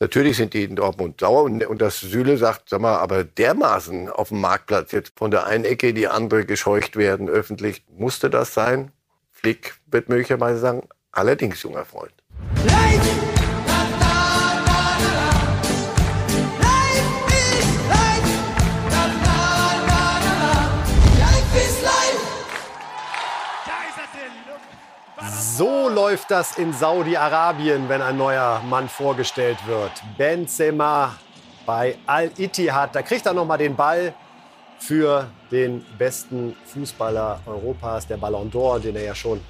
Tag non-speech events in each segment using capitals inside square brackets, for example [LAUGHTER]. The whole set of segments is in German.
Natürlich sind die in Dortmund sauer und, und das Süle sagt, sag mal, aber dermaßen auf dem Marktplatz jetzt von der einen Ecke die andere gescheucht werden öffentlich, musste das sein? Flick wird möglicherweise sagen, allerdings, junger Freund. Leid! So läuft das in Saudi-Arabien, wenn ein neuer Mann vorgestellt wird. Benzema bei Al-Ittihad. Da kriegt er noch mal den Ball für den besten Fußballer Europas, der Ballon d'Or, den er ja schon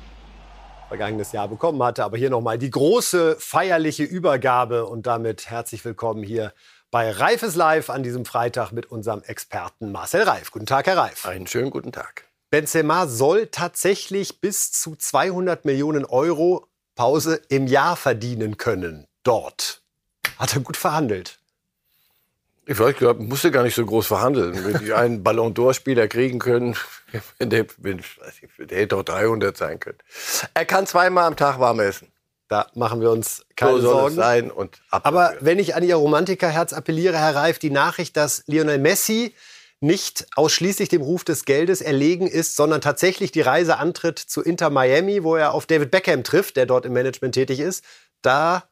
vergangenes Jahr bekommen hatte. Aber hier noch mal die große feierliche Übergabe und damit herzlich willkommen hier bei Reifes Live an diesem Freitag mit unserem Experten Marcel Reif. Guten Tag, Herr Reif. Einen schönen guten Tag. Benzema soll tatsächlich bis zu 200 Millionen Euro Pause im Jahr verdienen können. Dort. Hat er gut verhandelt. Ich weiß, glaube, musste gar nicht so groß verhandeln. Wenn die einen [LAUGHS] Ballon d'Or-Spieler kriegen können, der, der hätte auch 300 sein können. Er kann zweimal am Tag warm essen. Da machen wir uns keine so Sorgen. sein und Aber wenn ich an Ihr Romantikerherz appelliere, Herr Reif, die Nachricht, dass Lionel Messi nicht ausschließlich dem Ruf des Geldes erlegen ist, sondern tatsächlich die Reise antritt zu Inter Miami, wo er auf David Beckham trifft, der dort im Management tätig ist, da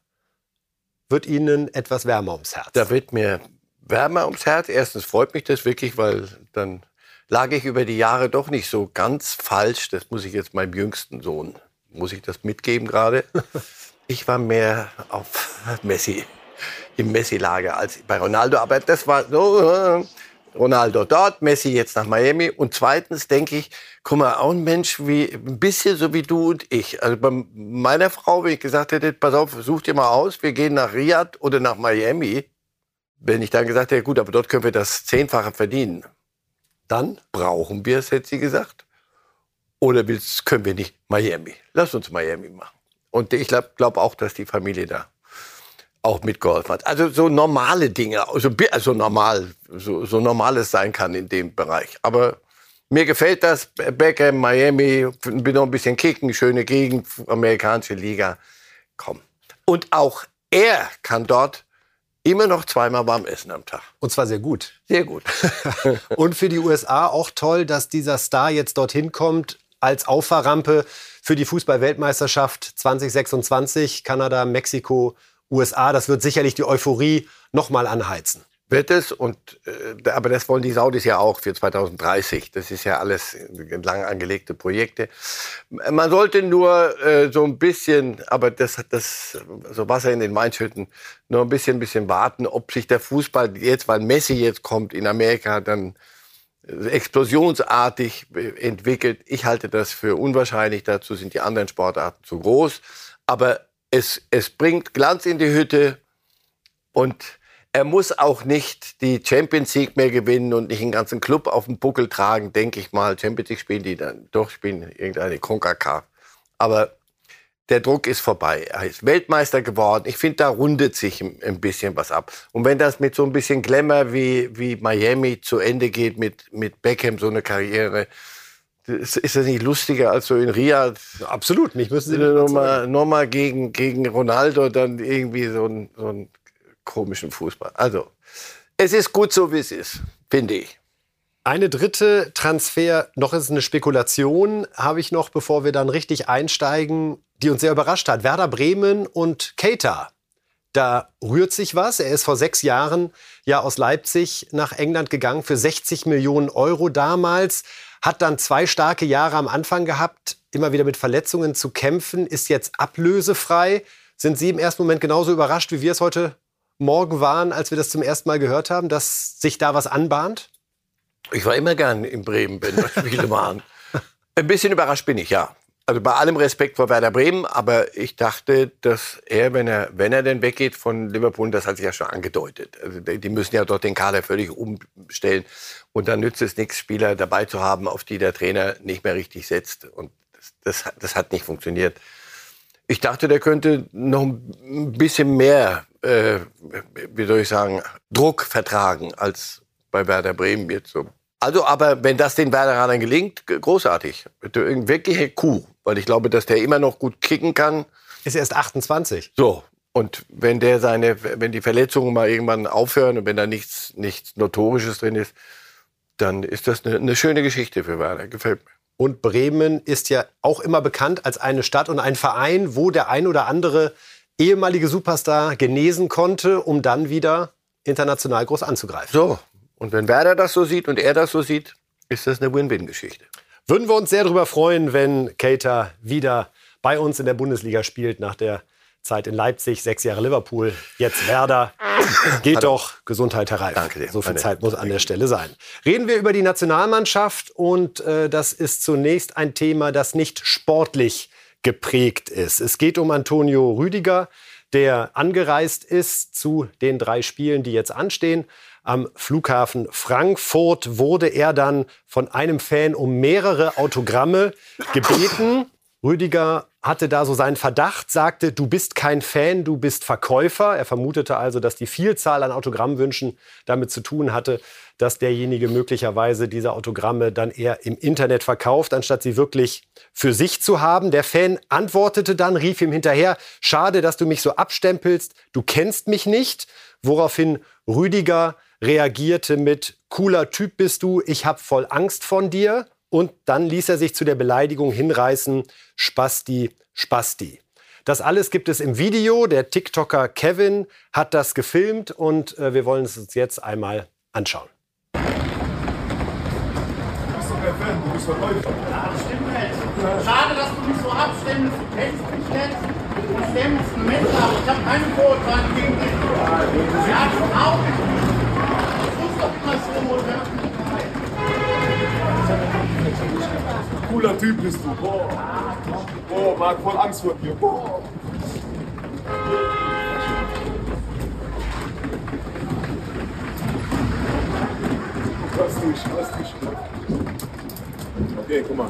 wird Ihnen etwas wärmer ums Herz. Da wird mir wärmer ums Herz. Erstens freut mich das wirklich, weil dann lag ich über die Jahre doch nicht so ganz falsch. Das muss ich jetzt meinem jüngsten Sohn, muss ich das mitgeben gerade. [LAUGHS] Ich war mehr auf Messi, im Messi-Lager als bei Ronaldo. Aber das war so, äh, Ronaldo dort, Messi jetzt nach Miami. Und zweitens denke ich, guck mal, auch ein Mensch wie, ein bisschen so wie du und ich. Also bei meiner Frau, wenn ich gesagt hätte, pass auf, such dir mal aus, wir gehen nach Riyadh oder nach Miami. Wenn ich dann gesagt hätte, gut, aber dort können wir das Zehnfache verdienen. Dann brauchen wir es, hätte sie gesagt. Oder willst, können wir nicht Miami? Lass uns Miami machen. Und ich glaube glaub auch, dass die Familie da auch mitgeholfen hat. Also so normale Dinge, also, also normal, so, so normales sein kann in dem Bereich. Aber mir gefällt das. Beckham, Miami, bin noch ein bisschen kicken, schöne Gegend, amerikanische Liga. Komm. Und auch er kann dort immer noch zweimal warm essen am Tag. Und zwar sehr gut. Sehr gut. [LAUGHS] Und für die USA auch toll, dass dieser Star jetzt dorthin kommt als Auffahrrampe für die Fußball-Weltmeisterschaft 2026, Kanada, Mexiko USA. Das wird sicherlich die Euphorie noch mal anheizen. Wird es, und, äh, aber das wollen die Saudis ja auch für 2030. Das ist ja alles lang angelegte Projekte. Man sollte nur äh, so ein bisschen, aber das, das, so Wasser in den Mainschütten, nur ein bisschen, bisschen warten, ob sich der Fußball jetzt, weil Messi jetzt kommt in Amerika, dann explosionsartig entwickelt. Ich halte das für unwahrscheinlich. Dazu sind die anderen Sportarten zu groß. Aber es, es bringt Glanz in die Hütte und er muss auch nicht die Champions League mehr gewinnen und nicht den ganzen Club auf den Buckel tragen, denke ich mal. Champions League spielen die dann, doch spielen irgendeine CONCACAF. Aber der Druck ist vorbei. Er ist Weltmeister geworden. Ich finde, da rundet sich ein, bisschen was ab. Und wenn das mit so ein bisschen Glamour wie, wie Miami zu Ende geht, mit, mit Beckham so eine Karriere, ist, ist das nicht lustiger als so in Riyadh? Absolut, nicht müssen Sie nochmal noch mal gegen, gegen Ronaldo dann irgendwie so einen, so einen komischen Fußball. Also, es ist gut so, wie es ist, finde ich. Eine dritte Transfer, noch ist eine Spekulation, habe ich noch, bevor wir dann richtig einsteigen, die uns sehr überrascht hat. Werder Bremen und Keita. Da rührt sich was. Er ist vor sechs Jahren ja aus Leipzig nach England gegangen für 60 Millionen Euro damals hat dann zwei starke Jahre am Anfang gehabt, immer wieder mit Verletzungen zu kämpfen, ist jetzt ablösefrei. Sind Sie im ersten Moment genauso überrascht, wie wir es heute Morgen waren, als wir das zum ersten Mal gehört haben, dass sich da was anbahnt? Ich war immer gern in Bremen, wenn [LAUGHS] Spiele waren. Ein bisschen überrascht bin ich, ja also bei allem Respekt vor Werder Bremen, aber ich dachte, dass er, wenn er, wenn er denn weggeht von Liverpool, das hat sich ja schon angedeutet. Also die müssen ja dort den Kader völlig umstellen. Und dann nützt es nichts, Spieler dabei zu haben, auf die der Trainer nicht mehr richtig setzt. Und das, das, das hat nicht funktioniert. Ich dachte, der könnte noch ein bisschen mehr, äh, wie soll ich sagen, Druck vertragen als bei Werder Bremen jetzt so. Also, aber wenn das den Werderanern gelingt, großartig. Wirklich Kuh weil ich glaube, dass der immer noch gut kicken kann. Ist erst 28. So. Und wenn der seine, wenn die Verletzungen mal irgendwann aufhören und wenn da nichts, nichts Notorisches drin ist, dann ist das eine, eine schöne Geschichte für Werder. Gefällt mir. Und Bremen ist ja auch immer bekannt als eine Stadt und ein Verein, wo der ein oder andere ehemalige Superstar genesen konnte, um dann wieder international groß anzugreifen. So, und wenn Werder das so sieht und er das so sieht, ist das eine Win-Win-Geschichte. Würden wir uns sehr darüber freuen, wenn Keita wieder bei uns in der Bundesliga spielt nach der Zeit in Leipzig, sechs Jahre Liverpool, jetzt Werder. [LAUGHS] Geht doch. Gesundheit, Herr Reif. Danke dir. So viel Zeit muss an der Stelle sein. Reden wir über die Nationalmannschaft und äh, das ist zunächst ein Thema, das nicht sportlich geprägt ist. Es geht um Antonio Rüdiger, der angereist ist zu den drei Spielen, die jetzt anstehen. Am Flughafen Frankfurt wurde er dann von einem Fan um mehrere Autogramme gebeten. Rüdiger hatte da so seinen Verdacht, sagte, du bist kein Fan, du bist Verkäufer. Er vermutete also, dass die Vielzahl an Autogrammwünschen damit zu tun hatte, dass derjenige möglicherweise diese Autogramme dann eher im Internet verkauft, anstatt sie wirklich für sich zu haben. Der Fan antwortete dann, rief ihm hinterher, schade, dass du mich so abstempelst, du kennst mich nicht. Woraufhin Rüdiger reagierte mit, cooler Typ bist du, ich hab voll Angst von dir. Und dann ließ er sich zu der Beleidigung hinreißen, Spasti, Spasti. Das alles gibt es im Video. Der TikToker Kevin hat das gefilmt und äh, wir wollen es uns jetzt einmal anschauen. Du bist doch kein Fan, du bist Verkäufer. Ja, das stimmt nicht. Schade, dass du mich so abstemmst. Du kennst mich nicht. Du stemmst einen Mensch ab. Ich habe keine Vorurteile gegen dich. Ja, das auch nicht. Cooler Typ bist du. Boah. Boah, hat voll Angst vor dir. Boah. Lass dich, lass. Okay, guck mal.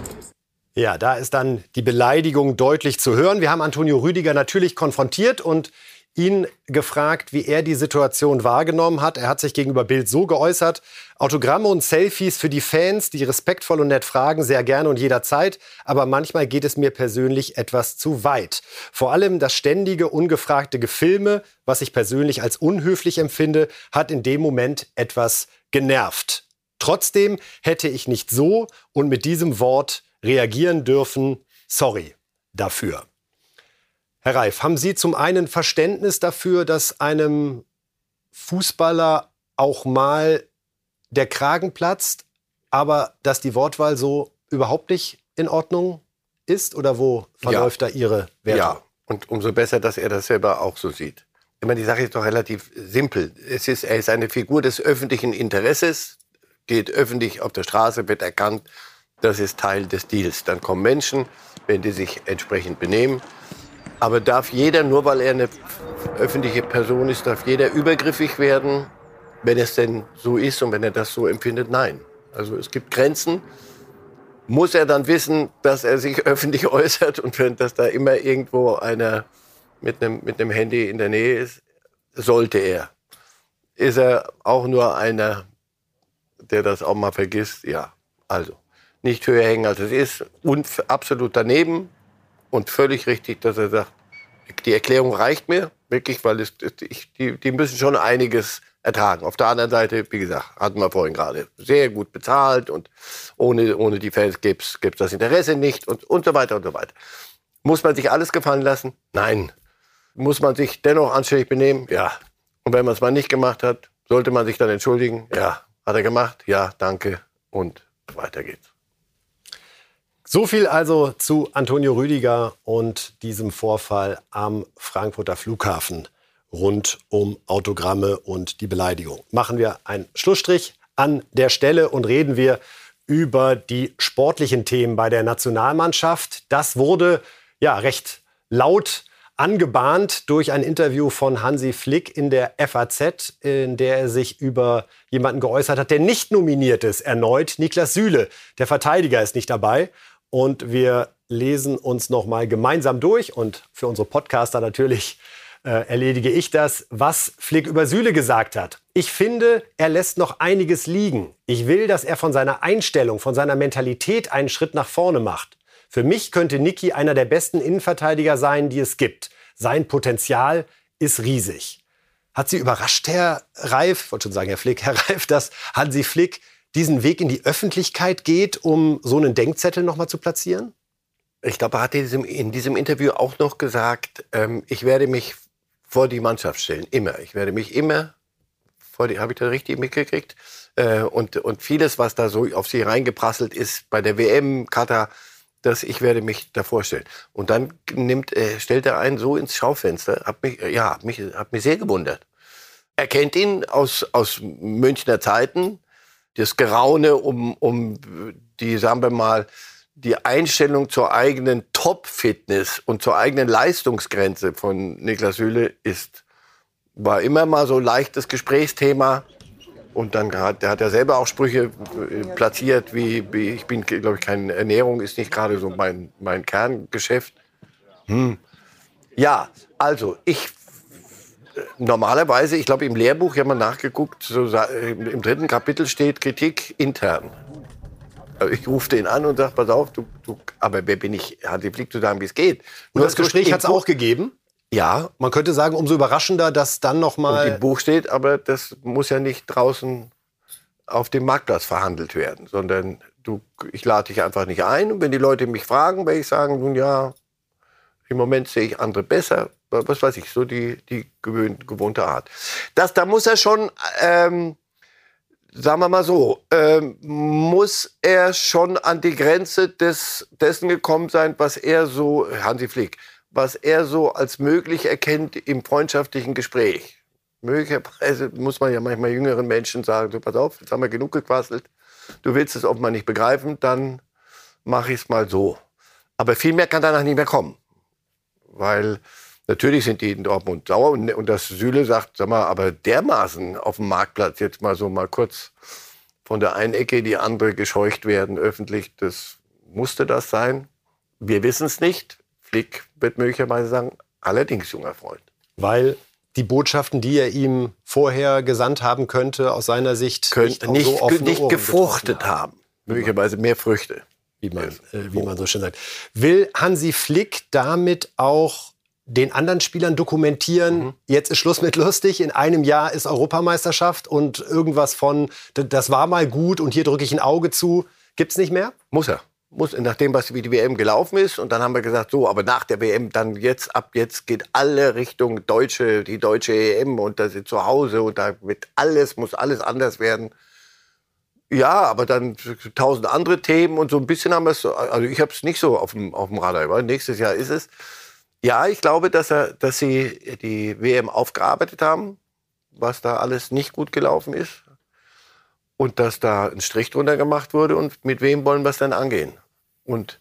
Ja, da ist dann die Beleidigung deutlich zu hören. Wir haben Antonio Rüdiger natürlich konfrontiert und ihn gefragt, wie er die Situation wahrgenommen hat. Er hat sich gegenüber Bild so geäußert, Autogramme und Selfies für die Fans, die respektvoll und nett fragen, sehr gerne und jederzeit, aber manchmal geht es mir persönlich etwas zu weit. Vor allem das ständige, ungefragte Gefilme, was ich persönlich als unhöflich empfinde, hat in dem Moment etwas genervt. Trotzdem hätte ich nicht so und mit diesem Wort reagieren dürfen. Sorry dafür. Herr Reif, haben Sie zum einen Verständnis dafür, dass einem Fußballer auch mal der Kragen platzt, aber dass die Wortwahl so überhaupt nicht in Ordnung ist? Oder wo verläuft ja. da Ihre Wertung? Ja, und umso besser, dass er das selber auch so sieht. Ich meine, die Sache ist doch relativ simpel. Es ist, er ist eine Figur des öffentlichen Interesses, geht öffentlich auf der Straße, wird erkannt, das ist Teil des Deals. Dann kommen Menschen, wenn die sich entsprechend benehmen, aber darf jeder, nur weil er eine öffentliche Person ist, darf jeder übergriffig werden, wenn es denn so ist und wenn er das so empfindet? Nein. Also es gibt Grenzen. Muss er dann wissen, dass er sich [LAUGHS] öffentlich äußert und dass da immer irgendwo einer mit einem, mit einem Handy in der Nähe ist? Sollte er. Ist er auch nur einer, der das auch mal vergisst? Ja. Also nicht höher hängen, als es ist. Und absolut daneben und völlig richtig, dass er sagt, die Erklärung reicht mir wirklich, weil es, ich, die, die müssen schon einiges ertragen. Auf der anderen Seite, wie gesagt, hatten wir vorhin gerade, sehr gut bezahlt und ohne, ohne die Fans gäbe es das Interesse nicht und, und so weiter und so weiter. Muss man sich alles gefallen lassen? Nein. Muss man sich dennoch anständig benehmen? Ja. Und wenn man es mal nicht gemacht hat, sollte man sich dann entschuldigen? Ja. Hat er gemacht? Ja, danke. Und weiter geht's. So viel also zu Antonio Rüdiger und diesem Vorfall am Frankfurter Flughafen rund um Autogramme und die Beleidigung. Machen wir einen Schlussstrich an der Stelle und reden wir über die sportlichen Themen bei der Nationalmannschaft. Das wurde ja recht laut angebahnt durch ein Interview von Hansi Flick in der FAZ, in der er sich über jemanden geäußert hat, der nicht nominiert ist. Erneut Niklas Süle. Der Verteidiger ist nicht dabei. Und wir lesen uns noch mal gemeinsam durch und für unsere Podcaster natürlich äh, erledige ich das, was Flick über Süle gesagt hat. Ich finde, er lässt noch einiges liegen. Ich will, dass er von seiner Einstellung, von seiner Mentalität einen Schritt nach vorne macht. Für mich könnte Niki einer der besten Innenverteidiger sein, die es gibt. Sein Potenzial ist riesig. Hat Sie überrascht, Herr Reif, ich wollte schon sagen, Herr Flick, Herr Reif, dass Hansi Flick diesen Weg in die Öffentlichkeit geht, um so einen Denkzettel nochmal zu platzieren? Ich glaube, er hat in diesem, in diesem Interview auch noch gesagt, ähm, ich werde mich vor die Mannschaft stellen, immer. Ich werde mich immer vor die, habe ich das richtig mitgekriegt? Äh, und, und vieles, was da so auf sie reingeprasselt ist bei der WM, Katar, dass ich werde mich da vorstellen. Und dann nimmt, äh, stellt er einen so ins Schaufenster, hat mich, ja, hat mich, hat mich sehr gewundert. Er kennt ihn aus, aus Münchner Zeiten, das Geraune um, um die, sagen wir mal, die Einstellung zur eigenen Top-Fitness und zur eigenen Leistungsgrenze von Niklas Süle ist, war immer mal so leichtes Gesprächsthema. Und dann hat, der hat ja selber auch Sprüche äh, platziert, wie, wie ich bin, glaube ich, keine Ernährung ist nicht gerade so mein, mein Kerngeschäft. Hm. Ja, also ich normalerweise, ich glaube im Lehrbuch, ich habe mal nachgeguckt, so, im dritten Kapitel steht Kritik intern. Also ich rufe den an und sage, pass auf, du, du, aber wer bin ich, Hansi Flick, zu sagen, wie es geht. Und das Gespräch hat es auch gegeben? Ja. Man könnte sagen, umso überraschender, dass dann noch mal... Und im Buch steht, aber das muss ja nicht draußen auf dem Marktplatz verhandelt werden, sondern du, ich lade dich einfach nicht ein. Und wenn die Leute mich fragen, werde ich sagen, nun ja, im Moment sehe ich andere besser. Was weiß ich, so die, die gewohnte Art. Das, da muss er schon... Ähm, sagen wir mal so, ähm, muss er schon an die Grenze des, dessen gekommen sein, was er so, Hansi Flick, was er so als möglich erkennt im freundschaftlichen Gespräch. Möglicherweise muss man ja manchmal jüngeren Menschen sagen, so pass auf, jetzt haben wir genug gequasselt, du willst es offenbar nicht begreifen, dann mache ich es mal so. Aber viel mehr kann danach nicht mehr kommen. Weil Natürlich sind die in Dortmund sauer und, und das Süle sagt, sag mal, aber dermaßen auf dem Marktplatz jetzt mal so mal kurz von der einen Ecke die andere gescheucht werden öffentlich, das musste das sein. Wir wissen es nicht. Flick wird möglicherweise sagen, allerdings junger Freund. Weil die Botschaften, die er ihm vorher gesandt haben könnte, aus seiner Sicht Könnt, nicht, so nicht gefruchtet haben. haben. Möglicherweise mehr Früchte. Wie man, äh, wie man so schön sagt. Will Hansi Flick damit auch den anderen Spielern dokumentieren, mhm. jetzt ist Schluss mit lustig, in einem Jahr ist Europameisterschaft und irgendwas von, das war mal gut und hier drücke ich ein Auge zu, gibt es nicht mehr? Muss er. Muss, nach dem, was wie die WM gelaufen ist. Und dann haben wir gesagt, so, aber nach der WM, dann jetzt, ab jetzt geht alle Richtung Deutsche, die deutsche EM und da sind zu Hause und da wird alles, muss alles anders werden. Ja, aber dann tausend andere Themen und so ein bisschen haben wir es, also ich habe es nicht so auf dem, auf dem Radar, weil nächstes Jahr ist es. Ja, ich glaube, dass, er, dass sie die WM aufgearbeitet haben, was da alles nicht gut gelaufen ist. Und dass da ein Strich drunter gemacht wurde und mit wem wollen wir es dann angehen. Und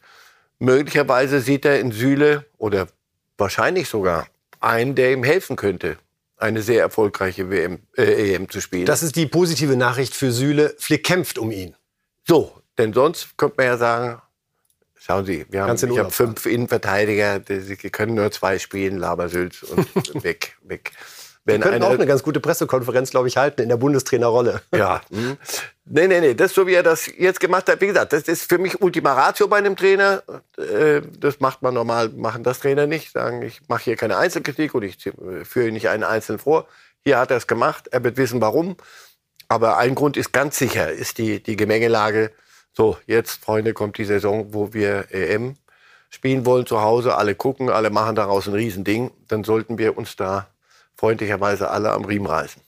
möglicherweise sieht er in Süle oder wahrscheinlich sogar einen, der ihm helfen könnte, eine sehr erfolgreiche WM, äh, EM zu spielen. Das ist die positive Nachricht für Süle. Flick kämpft um ihn. So, denn sonst könnte man ja sagen, Schauen Sie, wir haben, ich habe fünf Innenverteidiger, die, können nur zwei spielen, Labersülz und [LAUGHS] weg, weg. Wenn wir könnten auch eine ganz gute Pressekonferenz, glaube ich, halten in der Bundestrainerrolle. Ja. [LAUGHS] Hm. Nee, nee, nee. Das so, wie er das jetzt gemacht hat. Wie gesagt, das ist für mich Ultima Ratio bei einem Trainer. Äh, das macht man normal, machen das Trainer nicht. Sagen, ich mache hier keine Einzelkritik und ich führe nicht einen Einzelnen vor. Hier hat er es gemacht. Er wird wissen, warum. Aber ein Grund ist ganz sicher, ist die, die Gemengelage so, jetzt, Freunde, kommt die Saison, wo wir EM spielen wollen zu Hause. Alle gucken, alle machen daraus ein Riesending. Dann sollten wir uns da freundlicherweise alle am Riemen reißen.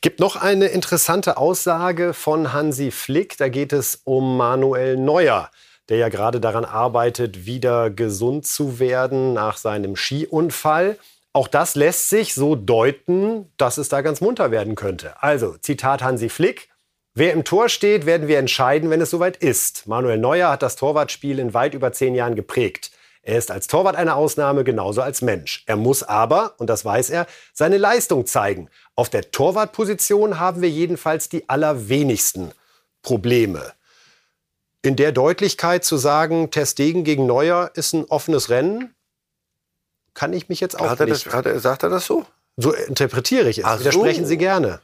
Gibt noch eine interessante Aussage von Hansi Flick. Da geht es um Manuel Neuer, der ja gerade daran arbeitet, wieder gesund zu werden nach seinem Skiunfall. Auch das lässt sich so deuten, dass es da ganz munter werden könnte. Also, Zitat Hansi Flick. Wer im Tor steht, werden wir entscheiden, wenn es soweit ist. Manuel Neuer hat das Torwartspiel in weit über zehn Jahren geprägt. Er ist als Torwart eine Ausnahme, genauso als Mensch. Er muss aber, und das weiß er, seine Leistung zeigen. Auf der Torwartposition haben wir jedenfalls die allerwenigsten Probleme. In der Deutlichkeit zu sagen, Testegen gegen Neuer ist ein offenes Rennen, kann ich mich jetzt auch hat nicht. Das, hat er, sagt er das so? So interpretiere ich es. Ach Widersprechen so. Sie gerne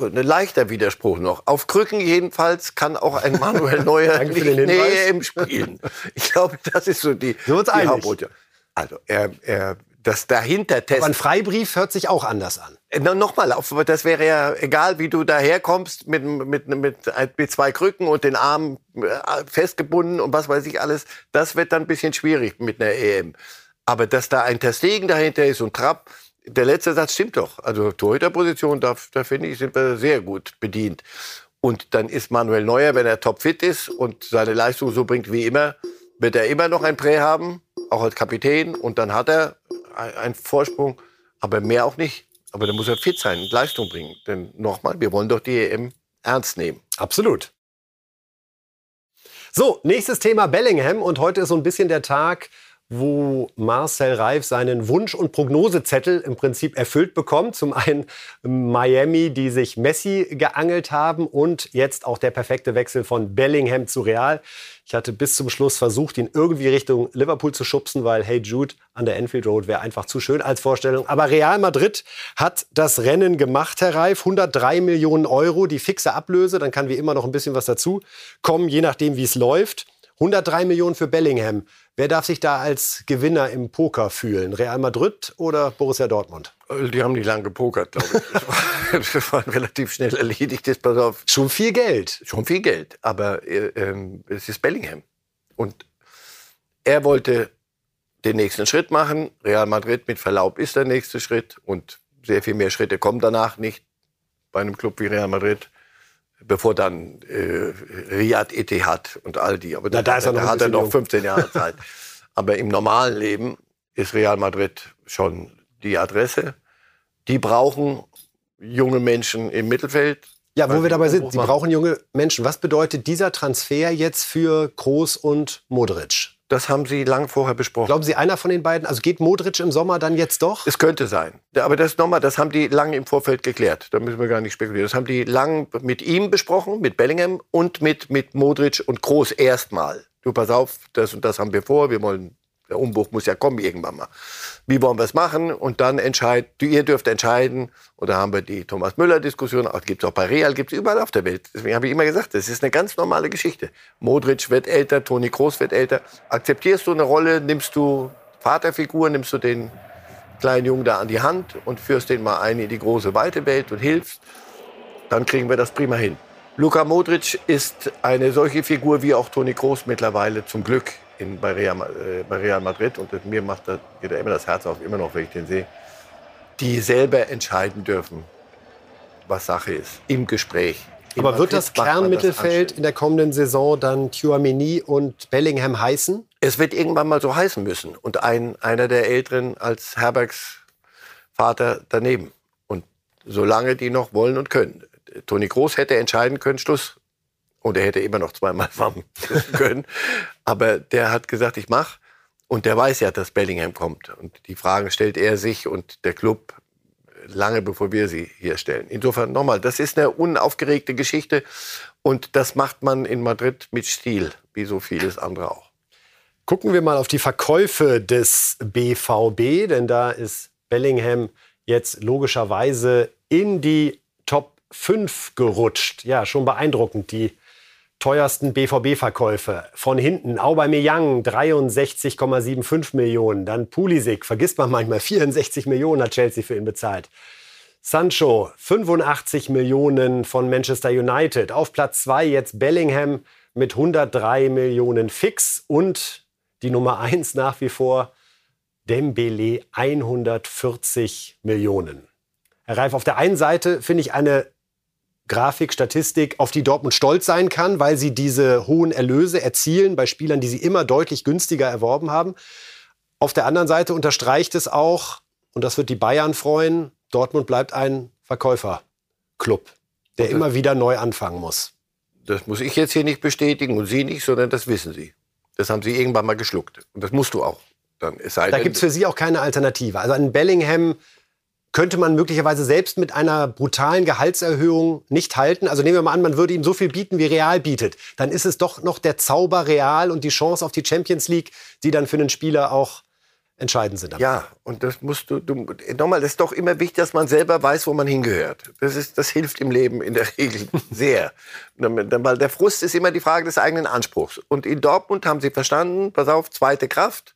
ein leichter Widerspruch noch. Auf Krücken jedenfalls kann auch ein Manuel Neuer nicht im Spielen. Ich glaube, das ist so die, die Hauptbotschaft. Also er, er, das dahinter Aber ein Freibrief hört sich auch anders an. Äh, no, Nochmal, das wäre ja egal, wie du daherkommst mit, mit, mit, mit zwei Krücken und den Arm äh, festgebunden und was weiß ich alles. Das wird dann ein bisschen schwierig mit einer EM. Aber dass da ein Testegen dahinter ist und Trapp, der letzte Satz stimmt doch. Also Torhüterposition, da, da finde ich, sind wir sehr gut bedient. Und dann ist Manuel Neuer, wenn er topfit ist und seine Leistung so bringt wie immer, wird er immer noch ein Prä haben, auch als Kapitän. Und dann hat er ein- einen Vorsprung, aber mehr auch nicht. Aber dann muss er fit sein und Leistung bringen. Denn nochmal, wir wollen doch die EM ernst nehmen. Absolut. So, nächstes Thema Bellingham. Und heute ist so ein bisschen der Tag, wo Marcel Reif seinen Wunsch- und Prognosezettel im Prinzip erfüllt bekommt. Zum einen Miami, die sich Messi geangelt haben und jetzt auch der perfekte Wechsel von Bellingham zu Real. Ich hatte bis zum Schluss versucht, ihn irgendwie Richtung Liverpool zu schubsen, weil Hey Jude an der Enfield Road wäre einfach zu schön als Vorstellung. Aber Real Madrid hat das Rennen gemacht, Herr Reif. 103 Millionen Euro, die fixe Ablöse. Dann kann wie immer noch ein bisschen was dazu kommen, je nachdem, wie es läuft. 103 Millionen für Bellingham. Wer darf sich da als Gewinner im Poker fühlen? Real Madrid oder Borussia Dortmund? Äh, Die haben nicht lange gepokert, glaube ich. [LAUGHS] [LAUGHS] Das war, relativ schnell erledigt. Jetzt pass auf, Schon viel Geld. schon viel Geld, aber äh, ähm, es ist Bellingham. Und er wollte den nächsten Schritt machen. Real Madrid mit Verlaub ist der nächste Schritt und sehr viel mehr Schritte kommen danach nicht bei einem Club wie Real Madrid, bevor dann äh, Riyad Etihad und all die. Aber Na, da ist er noch ein hat er noch jung. 15 Jahre [LAUGHS] Zeit. Aber im normalen Leben ist Real Madrid schon die Adresse. Die brauchen junge Menschen im Mittelfeld. Ja, wo wir dabei sind, machen. brauchen junge Menschen. Was bedeutet dieser Transfer jetzt für Kroos und Modric? Das haben sie lang vorher besprochen. Glauben Sie, einer von den beiden, also geht Modric im Sommer dann jetzt doch? Es könnte sein. Aber das nochmal, das haben die lange im Vorfeld geklärt. Da müssen wir gar nicht spekulieren. Das haben die lang mit ihm besprochen, mit Bellingham und mit, mit Modric und Groß erstmal. Du pass auf, das und das haben wir vor. Wir wollen, der Umbruch muss ja kommen irgendwann mal. Wie wollen wir es machen? Und dann entscheidet, ihr dürft entscheiden. Und da haben wir die Thomas Müller-Diskussion. Auch Gibt es auch bei Real, gibt es überall auf der Welt. Deswegen habe ich immer gesagt, das ist eine ganz normale Geschichte. Modric wird älter, Toni Kroos wird älter. Akzeptierst du eine Rolle, nimmst du Vaterfigur, nimmst du den kleinen Jungen da an die Hand und führst den mal ein in die große weite Welt und hilfst, dann kriegen wir das prima hin. Luka Modric ist eine solche Figur wie auch Toni Kroos mittlerweile zum Glück in, bei, Real, äh, bei Real Madrid. Und das, mir macht da, geht immer das Herz auf, immer noch, wenn ich den sehe. Die selber entscheiden dürfen, was Sache ist, im Gespräch. In Aber wird Madrid das man das Kernmittelfeld anständig. in der kommenden Saison dann Chouameni und Bellingham heißen? Es wird irgendwann mal so heißen müssen. Und ein, einer der Älteren als Herbergs Vater daneben. Und solange die noch wollen und können. Toni Groß hätte entscheiden können, Schluss. Und er hätte immer noch zweimal [LAUGHS] warm können. Aber der hat gesagt, ich mach. Und der weiß ja, dass Bellingham kommt. Und die Fragen stellt er sich und der Club lange bevor wir sie hier stellen. Insofern nochmal, das ist eine unaufgeregte Geschichte. Und das macht man in Madrid mit Stil, wie so vieles andere auch. Gucken wir mal auf die Verkäufe des BVB, denn da ist Bellingham jetzt logischerweise in die Top 5 gerutscht. Ja, schon beeindruckend, die teuersten BVB-Verkäufe. Von hinten Aubameyang 63,75 Millionen, dann Pulisic, vergisst man manchmal, 64 Millionen hat Chelsea für ihn bezahlt. Sancho 85 Millionen von Manchester United. Auf Platz 2 jetzt Bellingham mit 103 Millionen fix und die Nummer 1 nach wie vor Dembele 140 Millionen. Herr Reif, auf der einen Seite finde ich eine Grafik, Statistik, auf die Dortmund stolz sein kann, weil sie diese hohen Erlöse erzielen bei Spielern, die sie immer deutlich günstiger erworben haben. Auf der anderen Seite unterstreicht es auch, und das wird die Bayern freuen, Dortmund bleibt ein Verkäuferclub, der immer wieder neu anfangen muss. Das muss ich jetzt hier nicht bestätigen und Sie nicht, sondern das wissen Sie. Das haben Sie irgendwann mal geschluckt. Und das musst du auch. Dann, es sei Da gibt es für Sie auch keine Alternative. Also an Bellingham könnte man möglicherweise selbst mit einer brutalen Gehaltserhöhung nicht halten. Also nehmen wir mal an, man würde ihm so viel bieten, wie Real bietet. Dann ist es doch noch der Zauber Real und die Chance auf die Champions League, die dann für einen Spieler auch entscheidend sind. Ja, und das musst du, du nochmal, das ist doch immer wichtig, dass man selber weiß, wo man hingehört. Das, ist, das hilft im Leben in der [LAUGHS] Regel sehr. Weil der Frust ist immer die Frage des eigenen Anspruchs. Und in Dortmund haben sie verstanden, pass auf, zweite Kraft,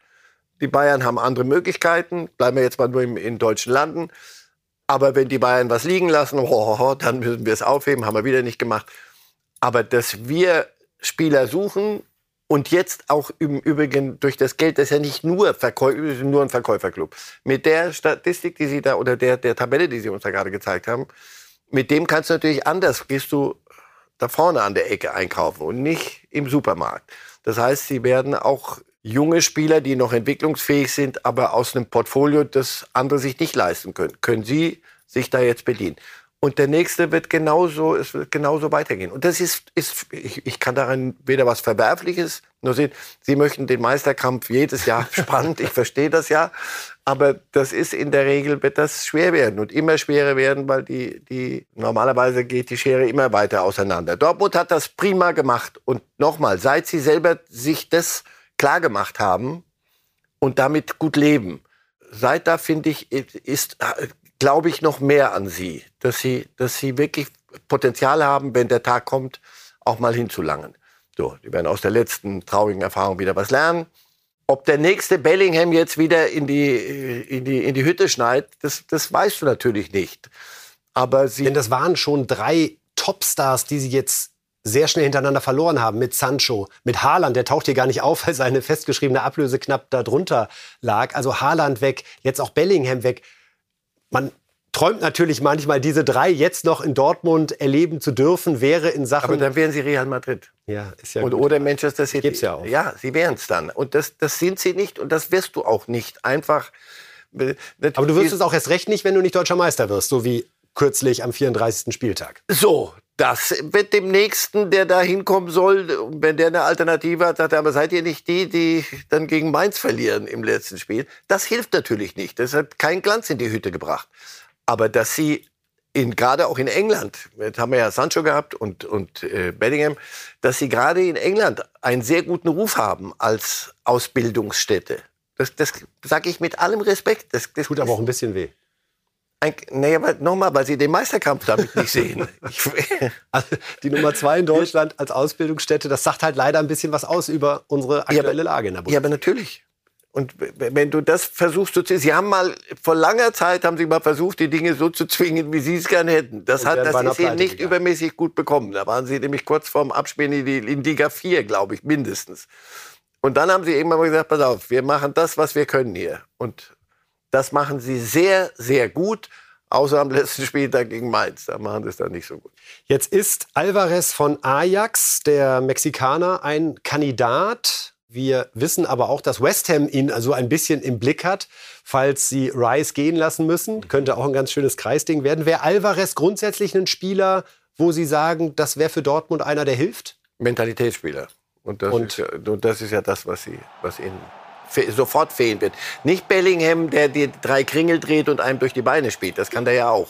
Die Bayern haben andere Möglichkeiten. Bleiben wir jetzt mal nur im, in deutschen Landen. Aber wenn die Bayern was liegen lassen, ho, ho, ho, dann müssen wir es aufheben. Haben wir wieder nicht gemacht. Aber dass wir Spieler suchen und jetzt auch im Übrigen durch das Geld, das ist ja nicht nur, Verkäu nur ein Verkäuferclub. Mit der Statistik, die Sie da oder der, der Tabelle, die Sie uns da gerade gezeigt haben, mit dem kannst du natürlich anders, gehst du da vorne an der Ecke einkaufen und nicht im Supermarkt. Das heißt, Sie werden auch junge Spieler, die noch entwicklungsfähig sind, aber aus einem Portfolio, das andere sich nicht leisten können, können Sie sich da jetzt bedienen. Und der nächste wird genauso, es wird genauso weitergehen. Und das ist, ist ich, ich kann daran weder was Verwerfliches nur sehen. Sie möchten den Meisterkampf jedes Jahr [LAUGHS] spannend. ich verstehe das ja. Aber das ist in der Regel, wird das schwer werden und immer schwerer werden, weil die, die, normalerweise geht die Schere immer weiter auseinander. Dortmund hat das prima gemacht. Und nochmal, seit sie selber sich das klar gemacht haben und damit gut leben, seit da finde ich, ist, glaube ich noch mehr an sie, dass sie, dass sie wirklich Potenzial haben, wenn der Tag kommt, auch mal hinzulangen. So, die werden aus der letzten traurigen Erfahrung wieder was lernen. Ob der nächste Bellingham jetzt wieder in die, in die, in die Hütte schneit, das, das weißt du natürlich nicht. Aber sie. Denn das waren schon drei Topstars, die sie jetzt sehr schnell hintereinander verloren haben. Mit Sancho, mit Haaland, der taucht hier gar nicht auf, weil seine festgeschriebene Ablöse knapp darunter lag. Also Haaland weg, jetzt auch Bellingham weg man träumt natürlich manchmal, diese drei jetzt noch in Dortmund erleben zu dürfen, wäre in Sachen. Aber dann wären sie Real Madrid. Ja, ist ja und, gut. Oder Manchester City. Gibt's ja auch. Ja, sie wären es dann. Und das, das sind sie nicht und das wirst du auch nicht. Einfach. Aber du wirst es auch erst recht nicht, wenn du nicht deutscher Meister wirst, so wie kürzlich am 34. Spieltag. So, das wird dem Nächsten, der da hinkommen soll, wenn der eine Alternative hat, sagt er, aber seid ihr nicht die, die dann gegen Mainz verlieren im letzten Spiel? Das hilft natürlich nicht. Das hat keinen Glanz in die Hütte gebracht. Aber dass sie in, gerade auch in England, jetzt haben wir ja Sancho gehabt und, und äh, Bellingham, dass sie gerade in England einen sehr guten Ruf haben als Ausbildungsstätte. Das, das sage ich mit allem Respekt. Das, das tut aber auch ein bisschen weh. Naja, aber nochmal, weil sie den Meisterkampf damit nicht sehen. [LAUGHS] also die Nummer zwei in Deutschland als Ausbildungsstätte, das sagt halt leider ein bisschen was aus über unsere aktuelle Lage in der Bundesliga. Ja, aber natürlich. Und wenn du das versuchst zu Sie haben mal vor langer Zeit haben Sie mal versucht, die Dinge so zu zwingen, wie Sie es gerne hätten. Das hat das ist Ihnen nicht gegangen. übermäßig gut bekommen. Da waren Sie nämlich kurz vorm Abspielen in, die, in Liga 4, glaube ich, mindestens. Und dann haben Sie irgendwann mal gesagt, pass auf, wir machen das, was wir können hier. Und das machen sie sehr, sehr gut. Außer am letzten Spieltag gegen Mainz. Da machen sie es dann nicht so gut. Jetzt ist Alvarez von Ajax, der Mexikaner, ein Kandidat. Wir wissen aber auch, dass West Ham ihn also ein bisschen im Blick hat, falls sie Rice gehen lassen müssen. Könnte auch ein ganz schönes Kreisding werden. Wäre Alvarez grundsätzlich ein Spieler, wo Sie sagen, das wäre für Dortmund einer, der hilft? Mentalitätsspieler. Und das, und, ist, ja, und das ist ja das, was, sie, was ihnen sofort fehlen wird. Nicht Bellingham, der die drei Kringel dreht und einem durch die Beine spielt. Das kann der ja auch.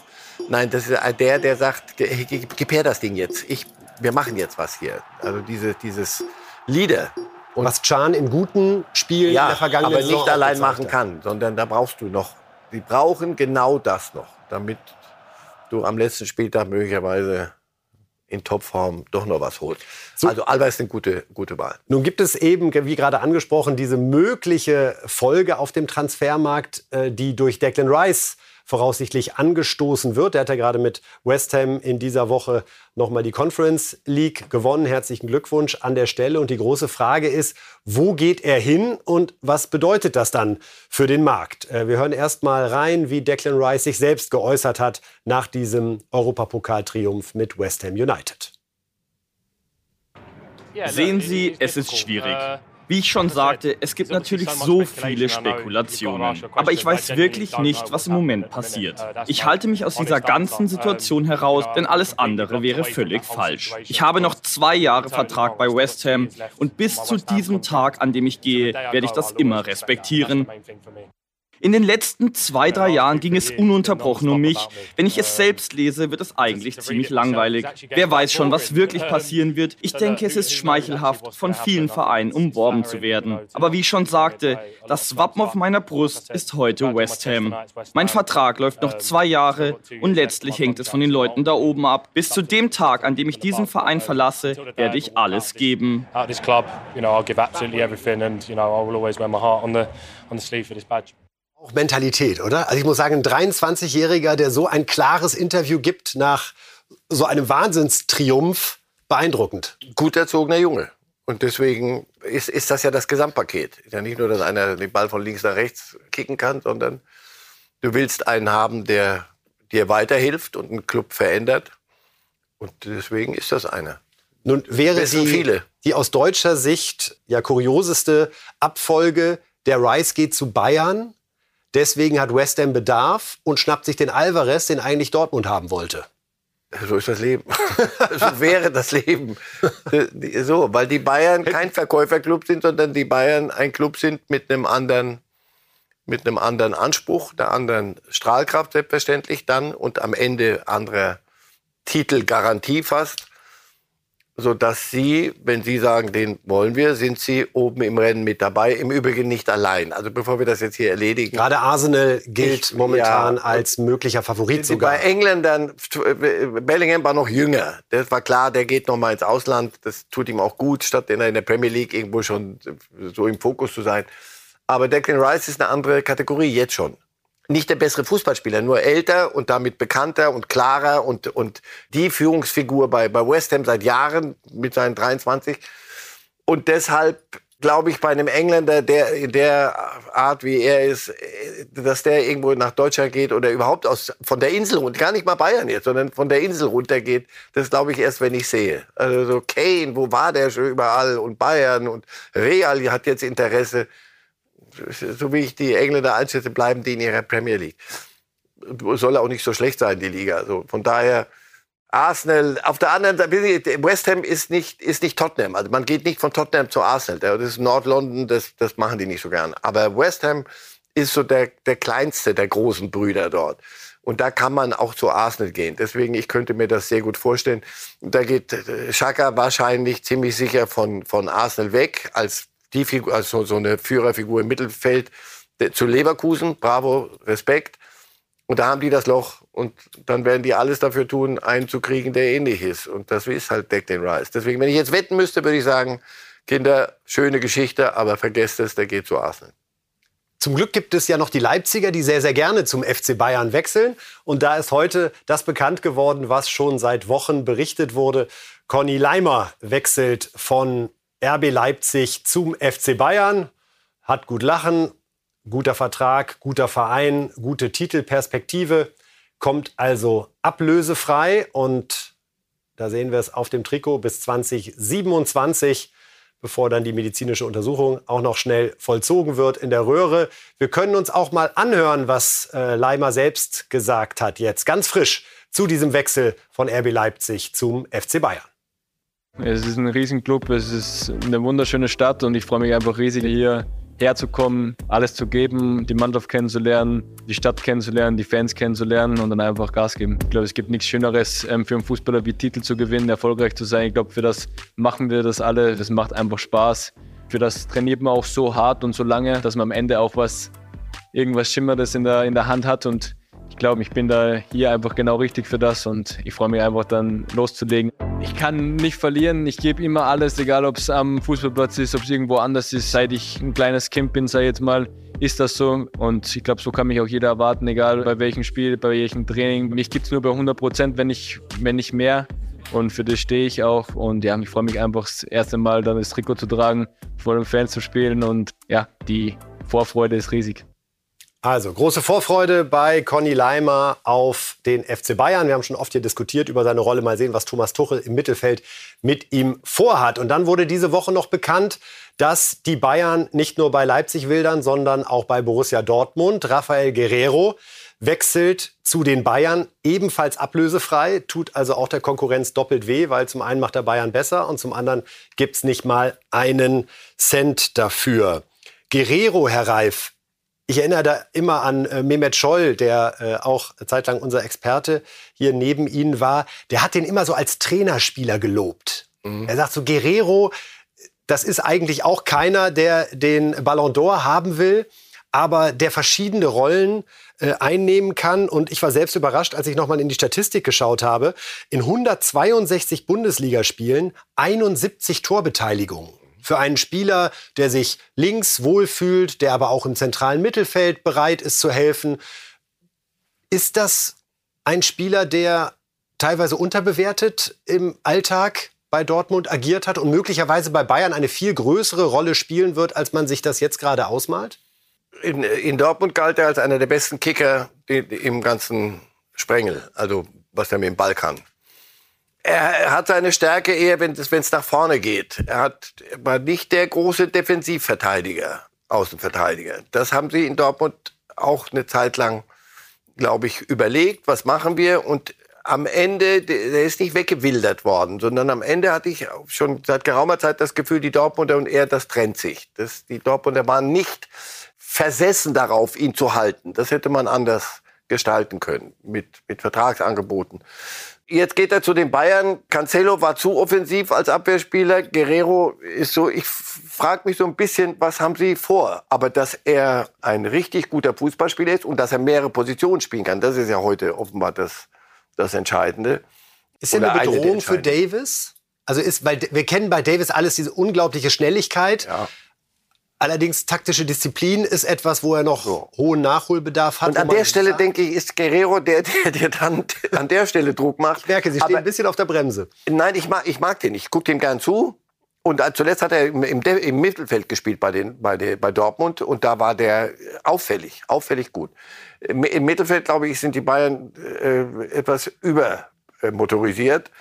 Nein, das ist der, der sagt, gib her das Ding jetzt. Ich, wir machen jetzt was hier. Also diese, dieses Leader. Und was Can in guten Spielen ja, der vergangenen aber nicht allein machen kann, sondern da brauchst du noch. Die brauchen genau das noch, damit du am letzten Spieltag möglicherweise in Topform doch noch was holt. So. Also Alba ist eine gute, gute Wahl. Nun gibt es eben, wie gerade angesprochen, diese mögliche Folge auf dem Transfermarkt, äh, die durch Declan Rice voraussichtlich angestoßen wird. Er hat ja gerade mit West Ham in dieser Woche nochmal die Conference League gewonnen. Herzlichen Glückwunsch an der Stelle. Und die große Frage ist, wo geht er hin und was bedeutet das dann für den Markt? Äh, wir hören erst mal rein, wie Declan Rice sich selbst geäußert hat nach diesem Europapokaltriumph mit West Ham United. Sehen Sie, es ist schwierig. Wie ich schon sagte, es gibt natürlich so viele Spekulationen. Aber ich weiß wirklich nicht, was im Moment passiert. Ich halte mich aus dieser ganzen Situation heraus, denn alles andere wäre völlig falsch. Ich habe noch zwei Jahre Vertrag bei West Ham und bis zu diesem Tag, an dem ich gehe, werde ich das immer respektieren. In den letzten zwei, drei Jahren ging es ununterbrochen um mich. Wenn ich es selbst lese, wird es eigentlich ziemlich langweilig. Wer weiß schon, was wirklich passieren wird. [LAUGHS] Ich denke, es ist schmeichelhaft, von vielen Vereinen umworben zu werden. Aber wie ich schon sagte, das Wappen auf meiner Brust ist heute West Ham. Mein Vertrag läuft noch zwei Jahre und letztlich hängt es von den Leuten da oben ab. Bis zu dem Tag, an dem ich diesen Verein verlasse, werde ich alles geben. Auch Mentalität, oder? Also ich muss sagen, ein 23-Jähriger, der so ein klares Interview gibt nach so einem Wahnsinnstriumph, beeindruckend. Gut erzogener Junge. Und deswegen ist, ist das ja das Gesamtpaket. Ja nicht nur, dass einer den Ball von links nach rechts kicken kann, sondern du willst einen haben, der dir weiterhilft und einen Club verändert. Und deswegen ist das einer. Nun wäre die, viele. die aus deutscher Sicht ja kurioseste Abfolge, der Rice geht zu Bayern, Deswegen hat West Ham Bedarf und schnappt sich den Alvarez, den eigentlich Dortmund haben wollte. So ist das Leben. [LAUGHS] so wäre das Leben. So, weil die Bayern kein Verkäuferclub sind, sondern die Bayern ein Club sind mit einem anderen, mit einem anderen Anspruch, einer anderen Strahlkraft selbstverständlich dann und am Ende anderer Titelgarantie fast so dass Sie, wenn Sie sagen, den wollen wir, sind Sie oben im Rennen mit dabei. Im Übrigen nicht allein. Also bevor wir das jetzt hier erledigen. Gerade Arsenal gilt ich, momentan ja, als möglicher Favorit sogar. Bei Engländern, Bellingham war noch jünger. Das war klar, der geht noch mal ins Ausland. Das tut ihm auch gut, statt in der Premier League irgendwo schon so im Fokus zu sein. Aber Declan Rice ist eine andere Kategorie jetzt schon nicht der bessere Fußballspieler, nur älter und damit bekannter und klarer und, und die Führungsfigur bei, bei West Ham seit Jahren mit seinen 23. Und deshalb glaube ich bei einem Engländer, der in der Art, wie er ist, dass der irgendwo nach Deutschland geht oder überhaupt aus, von der Insel runter, gar nicht mal Bayern jetzt, sondern von der Insel runtergeht, das glaube ich erst, wenn ich sehe. Also so Kane, wo war der schon überall und Bayern und Real hat jetzt Interesse so wie ich die Engländer einschätze, bleiben die in ihrer Premier League. Soll auch nicht so schlecht sein, die Liga. Also von daher, Arsenal, auf der anderen Seite, West Ham ist nicht, ist nicht Tottenham. Also man geht nicht von Tottenham zu Arsenal. Das ist Nord-London, das, das machen die nicht so gern. Aber West Ham ist so der, der kleinste der großen Brüder dort. Und da kann man auch zu Arsenal gehen. Deswegen, ich könnte mir das sehr gut vorstellen. Da geht Schaka wahrscheinlich ziemlich sicher von, von Arsenal weg als die Figur, also so eine Führerfigur im Mittelfeld zu Leverkusen. Bravo, Respekt. Und da haben die das Loch und dann werden die alles dafür tun, einen zu kriegen, der ähnlich ist. Und das ist halt Declan Rice. Deswegen, wenn ich jetzt wetten müsste, würde ich sagen, Kinder, schöne Geschichte, aber vergesst es, der geht zu Arsenal. Zum Glück gibt es ja noch die Leipziger, die sehr, sehr gerne zum FC Bayern wechseln. Und da ist heute das bekannt geworden, was schon seit Wochen berichtet wurde. Conny Leimer wechselt von RB Leipzig zum FC Bayern. Hat gut lachen, guter Vertrag, guter Verein, gute Titelperspektive. Kommt also ablösefrei und da sehen wir es auf dem Trikot bis 2027 bevor dann die medizinische Untersuchung auch noch schnell vollzogen wird in der Röhre. Wir können uns auch mal anhören, was äh, Leimer selbst gesagt hat, jetzt ganz frisch zu diesem Wechsel von RB Leipzig zum FC Bayern. Es ist ein Riesenclub, es ist eine wunderschöne Stadt und ich freue mich einfach riesig, hier herzukommen, alles zu geben, die Mannschaft kennenzulernen, die Stadt kennenzulernen, die Fans kennenzulernen und dann einfach Gas geben. Ich glaube, es gibt nichts Schöneres ähm, für einen Fußballer wie Titel zu gewinnen, erfolgreich zu sein. Ich glaube, für das machen wir das alle. Das macht einfach Spaß. Für das trainiert man auch so hart und so lange, dass man am Ende auch was, irgendwas Schimmerdes in der, in der Hand hat und ich glaube, ich bin da hier einfach genau richtig für das und ich freue mich einfach dann loszulegen. Ich kann nicht verlieren, ich gebe immer alles, egal ob es am Fußballplatz ist, ob es irgendwo anders ist. Seit ich ein kleines Kind bin, sei jetzt mal, ist das so. Und ich glaube, so kann mich auch jeder erwarten, egal bei welchem Spiel, bei welchem Training. Mich gibt es nur bei 100 Prozent, wenn nicht, wenn nicht mehr. Und für das stehe ich auch. Und ja, ich freue mich einfach, das erste Mal dann das Trikot zu tragen, vor den Fans zu spielen. Und ja, die Vorfreude ist riesig. Also, große Vorfreude bei Conny Leimer auf den FC Bayern. Wir haben schon oft hier diskutiert über seine Rolle. Mal sehen, was Thomas Tuchel im Mittelfeld mit ihm vorhat. Und dann wurde diese Woche noch bekannt, dass die Bayern nicht nur bei Leipzig wildern, sondern auch bei Borussia Dortmund. Rafael Guerrero wechselt zu den Bayern, ebenfalls ablösefrei, tut also auch der Konkurrenz doppelt weh, weil zum einen macht der Bayern besser und zum anderen gibt es nicht mal einen Cent dafür. Guerrero, Herr Reif, Ich erinnere da immer an äh, Mehmet Scholl, der äh, auch zeitlang unser Experte hier neben Ihnen war. Der hat den immer so als Trainerspieler gelobt. Mhm. Er sagt so, Guerrero, das ist eigentlich auch keiner, der den Ballon d'Or haben will, aber der verschiedene Rollen äh, einnehmen kann. Und ich war selbst überrascht, als ich nochmal in die Statistik geschaut habe. In 162 Bundesligaspielen 71 Torbeteiligungen. Für einen Spieler, der sich links wohlfühlt, der aber auch im zentralen Mittelfeld bereit ist zu helfen. Ist das ein Spieler, der teilweise unterbewertet im Alltag bei Dortmund agiert hat und möglicherweise bei Bayern eine viel größere Rolle spielen wird, als man sich das jetzt gerade ausmalt? In, in Dortmund galt er als einer der besten Kicker im ganzen Sprengel, also was er mit dem Ball kann. Er hat seine Stärke eher, wenn es nach vorne geht. Er, hat, war nicht der große Defensivverteidiger, Außenverteidiger. Das haben sie in Dortmund auch eine Zeit lang, glaube ich, überlegt. Was machen wir? Und am Ende, der ist nicht weggewildert worden, sondern am Ende hatte ich schon seit geraumer Zeit das Gefühl, die Dortmunder und er, das trennt sich. Das, die Dortmunder waren nicht versessen darauf, ihn zu halten. Das hätte man anders gestalten können mit, mit Vertragsangeboten. Jetzt geht er zu den Bayern. Cancelo war zu offensiv als Abwehrspieler. Guerrero ist so, ich frage mich so ein bisschen, was haben Sie vor? Aber dass er ein richtig guter Fußballspieler ist und dass er mehrere Positionen spielen kann, das ist ja heute offenbar das, das Entscheidende. Ist er eine Bedrohung für Davis? Also ist, weil wir kennen bei Davis alles diese unglaubliche Schnelligkeit. Ja. Allerdings taktische Disziplin ist etwas, wo er noch so. hohen Nachholbedarf hat. Und an der Stelle, sagt, denke ich, ist Guerrero der, der, der dann an der Stelle Druck macht. Ich merke, Sie stehen Aber, ein bisschen auf der Bremse. Nein, ich mag, ich mag den. Ich gucke dem gern zu. Und zuletzt hat er im, im, im Mittelfeld gespielt bei, den, bei, der, bei Dortmund. Und da war der auffällig, auffällig gut. Im Mittelfeld, glaube ich, sind die Bayern äh, etwas übermotorisiert.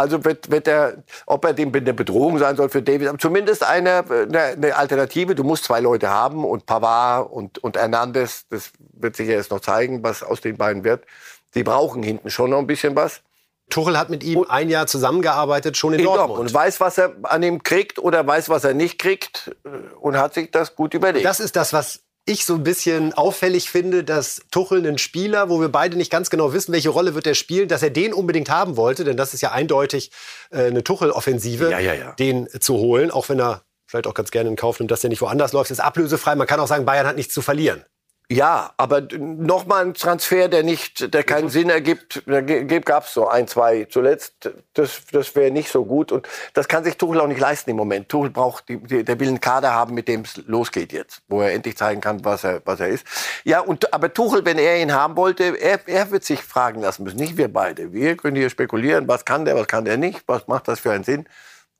Also wird, wird er, ob er dem eine Bedrohung sein soll für Davis, zumindest eine, eine, Alternative. Du musst zwei Leute haben und Pavard und, und Hernandez, das wird sich ja jetzt noch zeigen, was aus den beiden wird. Sie brauchen hinten schon noch ein bisschen was. Tuchel hat mit ihm und ein Jahr zusammengearbeitet, schon in, in Dortmund. Dortmund. Und weiß, was er an ihm kriegt oder weiß, was er nicht kriegt äh, und hat sich das gut überlegt. Das ist das, was ich so ein bisschen auffällig finde, dass Tuchel einen Spieler, wo wir beide nicht ganz genau wissen, welche Rolle wird er spielen, dass er den unbedingt haben wollte, denn das ist ja eindeutig äh, eine Tuchel-Offensive, ja, ja, ja. den zu holen, auch wenn er vielleicht auch ganz gerne in Kauf nimmt, dass der nicht woanders läuft, ist ablösefrei. Man kann auch sagen, Bayern hat nichts zu verlieren. Ja, aber nochmal ein Transfer, der nicht, der keinen. Sinn ergibt. Da gab es so ein, zwei zuletzt. Das, das wäre nicht so gut. Und das kann sich Tuchel auch nicht leisten im Moment. Tuchel braucht, die, der will einen Kader haben, mit dem es losgeht jetzt, wo er endlich zeigen kann, was er, was er ist. Ja, und, aber Tuchel, wenn er ihn haben wollte, er, er wird sich fragen lassen müssen, nicht wir beide. Wir können hier spekulieren, was kann der, was kann der nicht, was macht das für einen Sinn.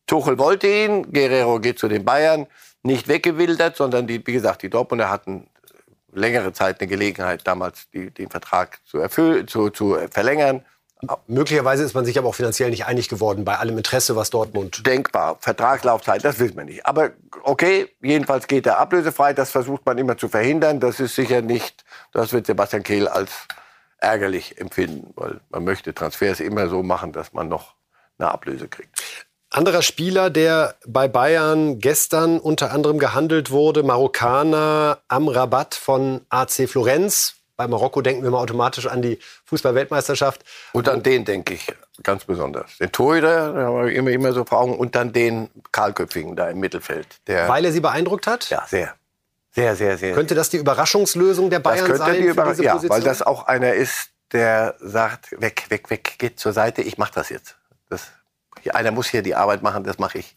Tuchel wollte ihn, Guerrero geht zu den Bayern, nicht weggewildert, sondern die, wie gesagt, die Dortmunder hatten längere Zeit eine Gelegenheit, damals die, den Vertrag zu, erfüllen, zu, zu verlängern. Möglicherweise ist man sich aber auch finanziell nicht einig geworden bei allem Interesse, was Dortmund. Denkbar. Vertragslaufzeit, das wissen wir nicht. Aber okay, jedenfalls geht er ablösefrei. Das versucht man immer zu verhindern. Das ist sicher nicht, das wird Sebastian Kehl als ärgerlich empfinden, weil man möchte Transfers immer so machen, dass man noch eine Ablöse kriegt. Anderer Spieler, der bei Bayern gestern unter anderem gehandelt wurde, Marokkaner am Rabatt von AC Florenz. Bei Marokko denken wir mal automatisch an die Fußball-Weltmeisterschaft. Und an den denke ich ganz besonders. Den Torhüter, da haben wir immer, immer so vor Augen. Und dann den Kahlköpfigen da im Mittelfeld. Weil er Sie beeindruckt hat? Ja, sehr. Sehr, sehr, sehr. Könnte das die Überraschungslösung der Bayern das sein? Die Überra ja, weil das auch einer ist, der sagt, weg, weg, weg, geht zur Seite, ich mache das jetzt. Das einer muss hier die Arbeit machen, das mache ich.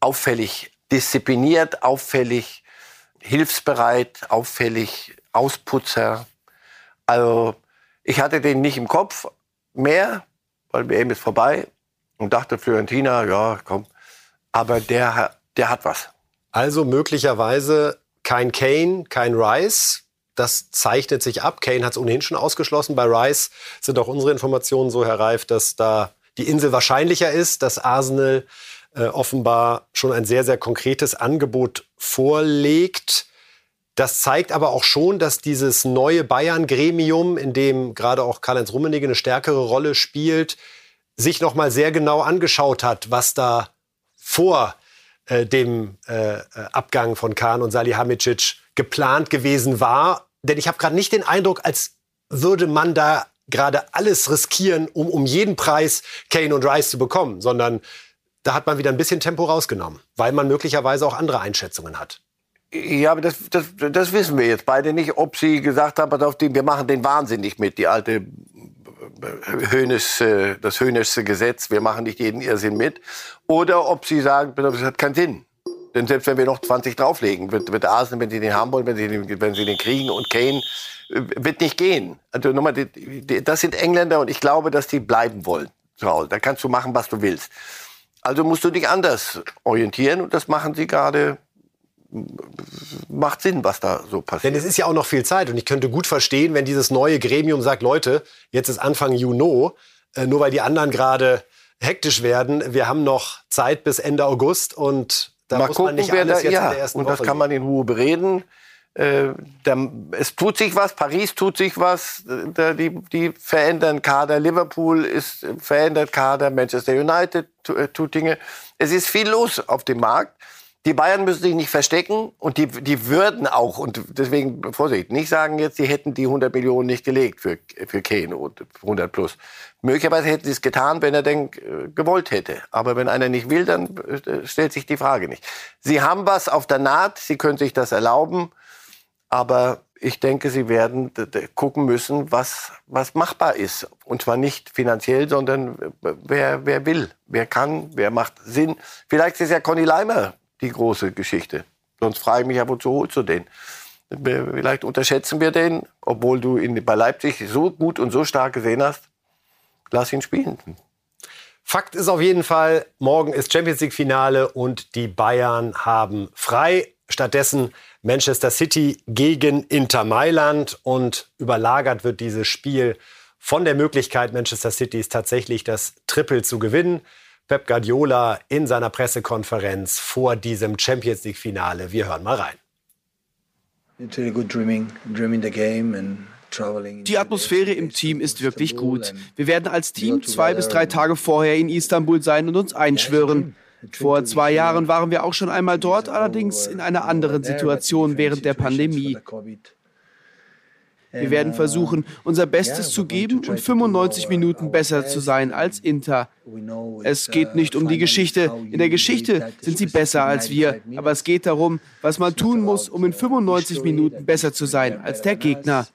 Auffällig diszipliniert, auffällig hilfsbereit, auffällig Ausputzer. Also ich hatte den nicht im Kopf mehr, weil WM ist vorbei und dachte Fiorentina, ja, komm. Aber der, der hat was. Also möglicherweise kein Kane, kein Rice. Das zeichnet sich ab. Kane hat es ohnehin schon ausgeschlossen. Bei Rice sind auch unsere Informationen so, Herr Reif, dass da die Insel wahrscheinlicher ist, dass Arsenal äh, offenbar schon ein sehr, sehr konkretes Angebot vorlegt. Das zeigt aber auch schon, dass dieses neue Bayern-Gremium, in dem gerade auch Karl-Heinz Rummenigge eine stärkere Rolle spielt, sich noch mal sehr genau angeschaut hat, was da vor äh, dem äh, Abgang von Kahn und Salihamidzic geplant gewesen war. Denn ich habe gerade nicht den Eindruck, als würde man da gerade alles riskieren, um um jeden Preis Kane und Rice zu bekommen, sondern da hat man wieder ein bisschen Tempo rausgenommen, weil man möglicherweise auch andere Einschätzungen hat. Ja, aber das, das, das wissen wir jetzt beide nicht, ob sie gesagt haben, auf den, wir machen den Wahnsinn nicht mit, die alte Höhnisch, äh, das höhnischste Gesetz, wir machen nicht jeden Irrsinn mit, oder ob sie sagen, das hat keinen Sinn. Denn selbst wenn wir noch 20 drauflegen, wird, wird Arsenal, wenn sie den haben wollen, wenn sie den, wenn sie den kriegen und Kane, äh, wird nicht gehen. Also nochmal, das sind Engländer und ich glaube, dass die bleiben wollen zu Hause. Da kannst du machen, was du willst. Also musst du dich anders orientieren und das machen sie gerade macht Sinn, was da so passiert. Denn es ist ja auch noch viel Zeit und ich könnte gut verstehen, wenn dieses neue Gremium sagt, Leute, jetzt ist Anfang Juni, äh, nur weil die anderen gerade hektisch werden, wir haben noch Zeit bis Ende August und da Mal muss gucken, man nicht alles da, jetzt ja, in der ersten und Woche das kann man in Ruhe bereden. Äh, der, es tut sich was, Paris tut sich was, der, die, die verändern Kader, Liverpool ist verändert Kader, Manchester United äh, tut Dinge. Es ist viel los auf dem Markt. Die Bayern müssen sich nicht verstecken und die, die würden auch, und deswegen Vorsicht, nicht sagen jetzt, sie hätten die 100 Millionen nicht gelegt für, für Kane und 100 plus. Möglicherweise hätten sie es getan, wenn er denn äh, gewollt hätte. Aber wenn einer nicht will, dann äh, stellt sich die Frage nicht. Sie haben was auf der Naht, sie können sich das erlauben, aber ich denke, sie werden gucken müssen, was, was machbar ist. Und zwar nicht finanziell, sondern äh, wer, wer will, wer kann, wer macht Sinn. Vielleicht ist ja Conny Leimer die große Geschichte. Sonst frage ich mich ja, wozu holst du den? Vielleicht unterschätzen wir den, obwohl du ihn bei Leipzig so gut und so stark gesehen hast. Lass ihn spielen. Fakt ist auf jeden Fall, morgen ist Champions League Finale und die Bayern haben frei. Stattdessen Manchester City gegen Inter Mailand und überlagert wird dieses Spiel von der Möglichkeit Manchester City tatsächlich das Triple zu gewinnen. Pep Guardiola in seiner Pressekonferenz vor diesem Champions League-Finale. Wir hören mal rein. Die Atmosphäre im Team ist wirklich gut. Wir werden als Team zwei bis drei Tage vorher in Istanbul sein und uns einschwören. Vor zwei Jahren waren wir auch schon einmal dort, allerdings in einer anderen Situation während der Pandemie. Wir werden versuchen, unser Bestes zu geben und 95 Minuten besser zu sein als Inter. Es geht nicht um die Geschichte. In der Geschichte sind sie besser als wir. Aber es geht darum, was man tun muss, um in 95 Minuten besser zu sein als der Gegner.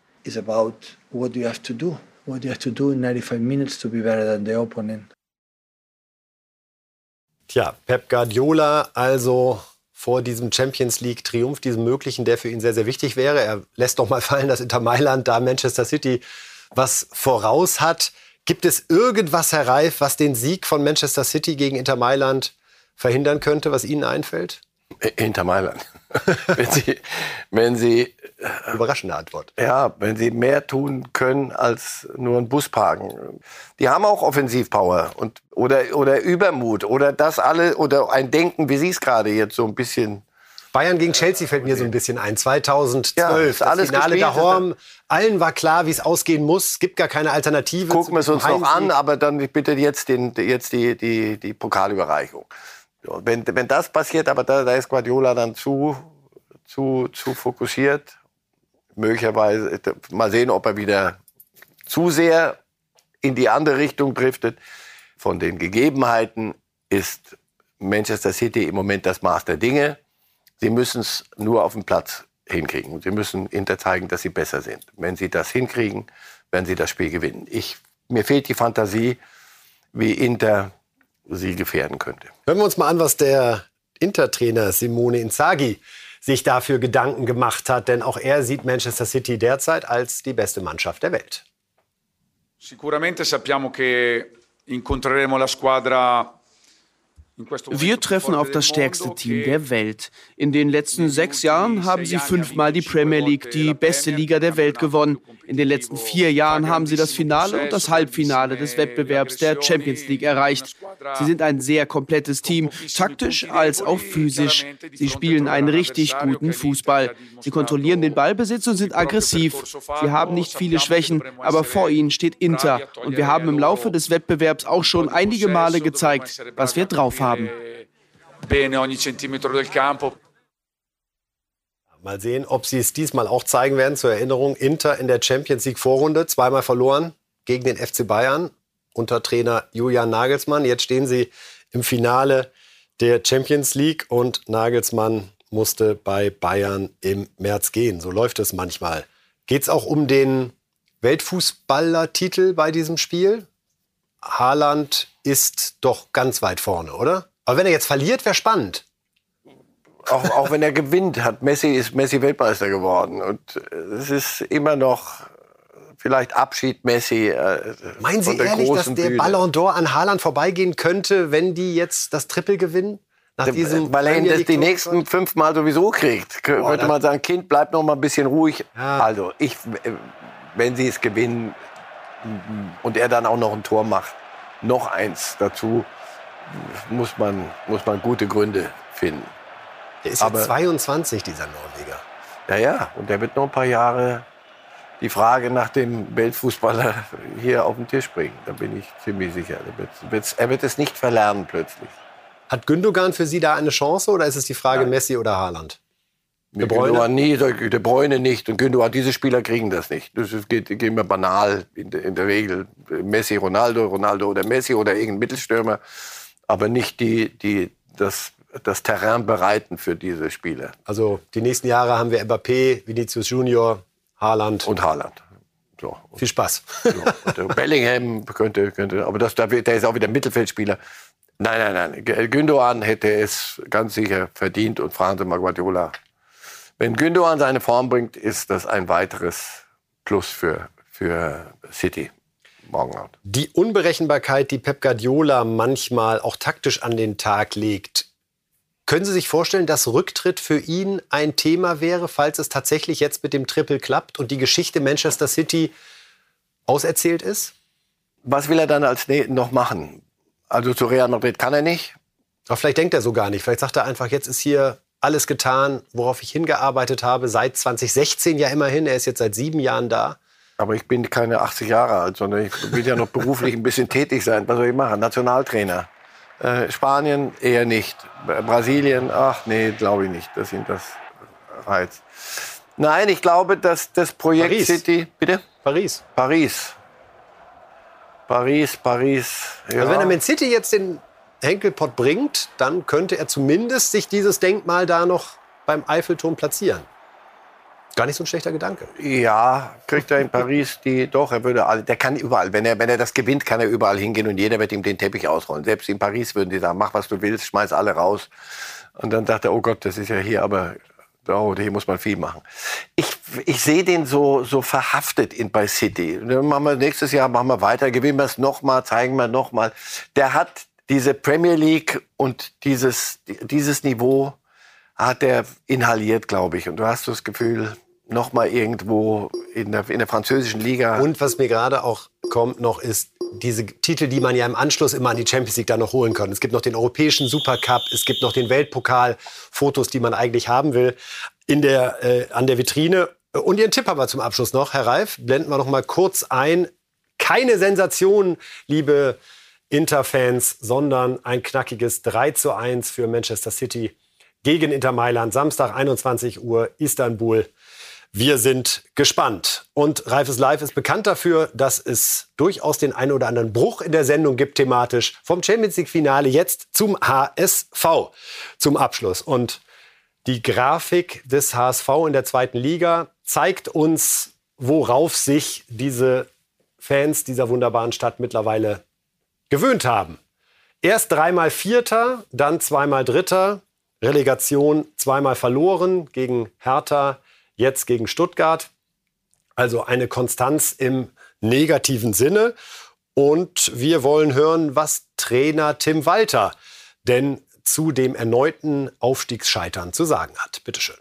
Tja, Pep Guardiola also vor diesem Champions League Triumph, diesem möglichen, der für ihn sehr, sehr wichtig wäre. Er lässt doch mal [LAUGHS] fallen, dass Inter Mailand da Manchester City was voraus hat. Gibt es irgendwas, Herr Reif, was den Sieg von Manchester City gegen Inter Mailand verhindern könnte, was Ihnen einfällt? Inter Mailand. [LAUGHS] wenn Sie, wenn Sie Überraschende Antwort. Ja, wenn sie mehr tun können als nur einen Bus parken. Die haben auch Offensivpower und oder oder Übermut oder das alle oder ein Denken, wie Sie es gerade jetzt so ein bisschen. Bayern gegen Chelsea fällt mir so ein bisschen ein. 2012, ja, das Finale Horm. Allen war klar, wie es ausgehen muss. Es gibt gar keine Alternative. Gucken wir es uns noch an, aber dann bitte jetzt, den, jetzt die, die, die Pokalüberreichung. Wenn, wenn das passiert, aber da, da ist Guardiola dann zu, zu, zu fokussiert, möglicherweise mal sehen, ob er wieder zu sehr in die andere Richtung driftet. Von den Gegebenheiten ist Manchester City im Moment das Maß der Dinge. Sie müssen es nur auf dem Platz hinkriegen. Sie müssen Inter zeigen, dass sie besser sind. Wenn sie das hinkriegen, werden sie das Spiel gewinnen. Ich, mir fehlt die Fantasie, wie Inter sie gefährden könnte. Hören wir uns mal an, was der Inter-Trainer Simone Inzaghi sich dafür Gedanken gemacht hat, denn auch er sieht Manchester City derzeit als die beste Mannschaft der Welt. Sicuramente sappiamo che incontreremo la squadra wir treffen auf das stärkste Team der Welt. In den letzten sechs Jahren haben sie fünfmal die Premier League, die beste Liga der Welt, gewonnen. In den letzten vier Jahren haben sie das Finale und das Halbfinale des Wettbewerbs der Champions League erreicht. Sie sind ein sehr komplettes Team, taktisch als auch physisch. Sie spielen einen richtig guten Fußball. Sie kontrollieren den Ballbesitz und sind aggressiv. Sie haben nicht viele Schwächen, aber vor ihnen steht Inter. Und wir haben im Laufe des Wettbewerbs auch schon einige Male gezeigt, was wir drauf haben haben. Mal sehen, ob sie es diesmal auch zeigen werden. Zur Erinnerung, Inter in der Champions League Vorrunde zweimal verloren gegen den FC Bayern unter Trainer Julian Nagelsmann. Jetzt stehen sie im Finale der Champions League und Nagelsmann musste bei Bayern im März gehen. So läuft es manchmal. Geht es auch um den Weltfußballertitel bei diesem Spiel? Haaland ist doch ganz weit vorne, oder? Aber wenn er jetzt verliert, wäre spannend. Auch, auch wenn er gewinnt, hat Messi ist Messi Weltmeister geworden und es ist immer noch vielleicht Abschied Messi. Äh, Meinen Sie ehrlich, dass der Bühne. Ballon d'Or an Haaland vorbeigehen könnte, wenn die jetzt das Triple gewinnen? Nach diesem Weil er ihn das die nächsten fünf Mal sowieso kriegt. Könnte man sagen, Kind, bleib noch mal ein bisschen ruhig. Ja. Also, ich, wenn sie es gewinnen und er dann auch noch ein Tor macht, noch eins dazu, muss man, muss man gute Gründe finden. Der ist Aber, ja 22, dieser Norweger. Ja, ja, und der wird noch ein paar Jahre die Frage nach dem Weltfußballer hier auf den Tisch bringen. Da bin ich ziemlich sicher. Er wird es nicht verlernen plötzlich. Hat Gündogan für Sie da eine Chance oder ist es die Frage Nein. Messi oder Haaland? De Bruyne? Gündogan nie, De Bruyne nicht und Gündogan, diese Spieler kriegen das nicht. Das geht, geht immer banal in der, in der Regel. Messi, Ronaldo, Ronaldo oder Messi oder irgendein Mittelstürmer, aber nicht die, die das, das Terrain bereiten für diese Spieler. Also die nächsten Jahre haben wir Mbappé, Vinicius Junior, Haaland. Und Haaland. So. Viel Spaß. So. Bellingham könnte, könnte, aber das, der ist auch wieder Mittelfeldspieler. Nein, nein, nein. Gündogan hätte es ganz sicher verdient und fragen Sie mal Guardiola. Wenn Gündogan seine Form bringt, ist das ein weiteres Plus für, für City. Die Unberechenbarkeit, die Pep Guardiola manchmal auch taktisch an den Tag legt, können Sie sich vorstellen, dass Rücktritt für ihn ein Thema wäre, falls es tatsächlich jetzt mit dem Triple klappt und die Geschichte Manchester City auserzählt ist? Was will er dann als noch machen? Also zu Real Madrid kann er nicht. Aber vielleicht denkt er so gar nicht. Vielleicht sagt er einfach, jetzt ist hier alles getan, worauf ich hingearbeitet habe, seit 2016 ja immerhin. Er ist jetzt seit sieben Jahren da. Aber ich bin keine 80 Jahre alt, sondern ich will ja noch beruflich ein bisschen tätig sein. Was soll ich machen? Nationaltrainer. Äh, Spanien eher nicht. Brasilien, ach nee, glaube ich nicht, dass ihn das reizt. Nein, ich glaube, dass das Projekt Paris. City. Bitte? Paris. Paris. Paris, Paris. Ja. Also wenn er Man City jetzt den Henkelpott bringt, dann könnte er zumindest sich dieses Denkmal da noch beim Eiffelturm platzieren. Gar nicht so ein schlechter Gedanke. Ja, kriegt er in Paris die, doch, er würde alle, der kann überall, wenn er, wenn er das gewinnt, kann er überall hingehen und jeder wird ihm den Teppich ausrollen. Selbst in Paris würden die sagen, mach was du willst, schmeiß alle raus. Und dann sagt er, oh Gott, das ist ja hier, aber oh, hier muss man viel machen. Ich, ich sehe den so, so verhaftet in, bei City. Dann machen wir, nächstes Jahr machen wir weiter, gewinnen wir es nochmal, zeigen wir nochmal. Der hat diese Premier League und dieses, dieses Niveau hat er inhaliert, glaube ich. Und du hast das Gefühl, noch mal irgendwo in der, in der französischen Liga. Und was mir gerade auch kommt noch ist diese Titel, die man ja im Anschluss immer an die Champions League dann noch holen kann. Es gibt noch den europäischen Supercup, es gibt noch den Weltpokal, Fotos, die man eigentlich haben will, in der, äh, an der Vitrine. Und Ihren Tipp haben wir zum Abschluss noch, Herr Reif, blenden wir noch mal kurz ein. Keine Sensation, liebe Interfans, sondern ein knackiges 3 zu 1 für Manchester City gegen Inter Mailand. Samstag 21 Uhr Istanbul. Wir sind gespannt. Und Reifes Live ist bekannt dafür, dass es durchaus den einen oder anderen Bruch in der Sendung gibt thematisch. Vom Champions League Finale jetzt zum HSV zum Abschluss. Und die Grafik des HSV in der zweiten Liga zeigt uns, worauf sich diese Fans dieser wunderbaren Stadt mittlerweile gewöhnt haben. Erst dreimal Vierter, dann zweimal Dritter, Relegation zweimal verloren gegen Hertha, jetzt gegen Stuttgart. Also eine Konstanz im negativen Sinne. Und wir wollen hören, was Trainer Tim Walter denn zu dem erneuten Aufstiegsscheitern zu sagen hat. Bitte schön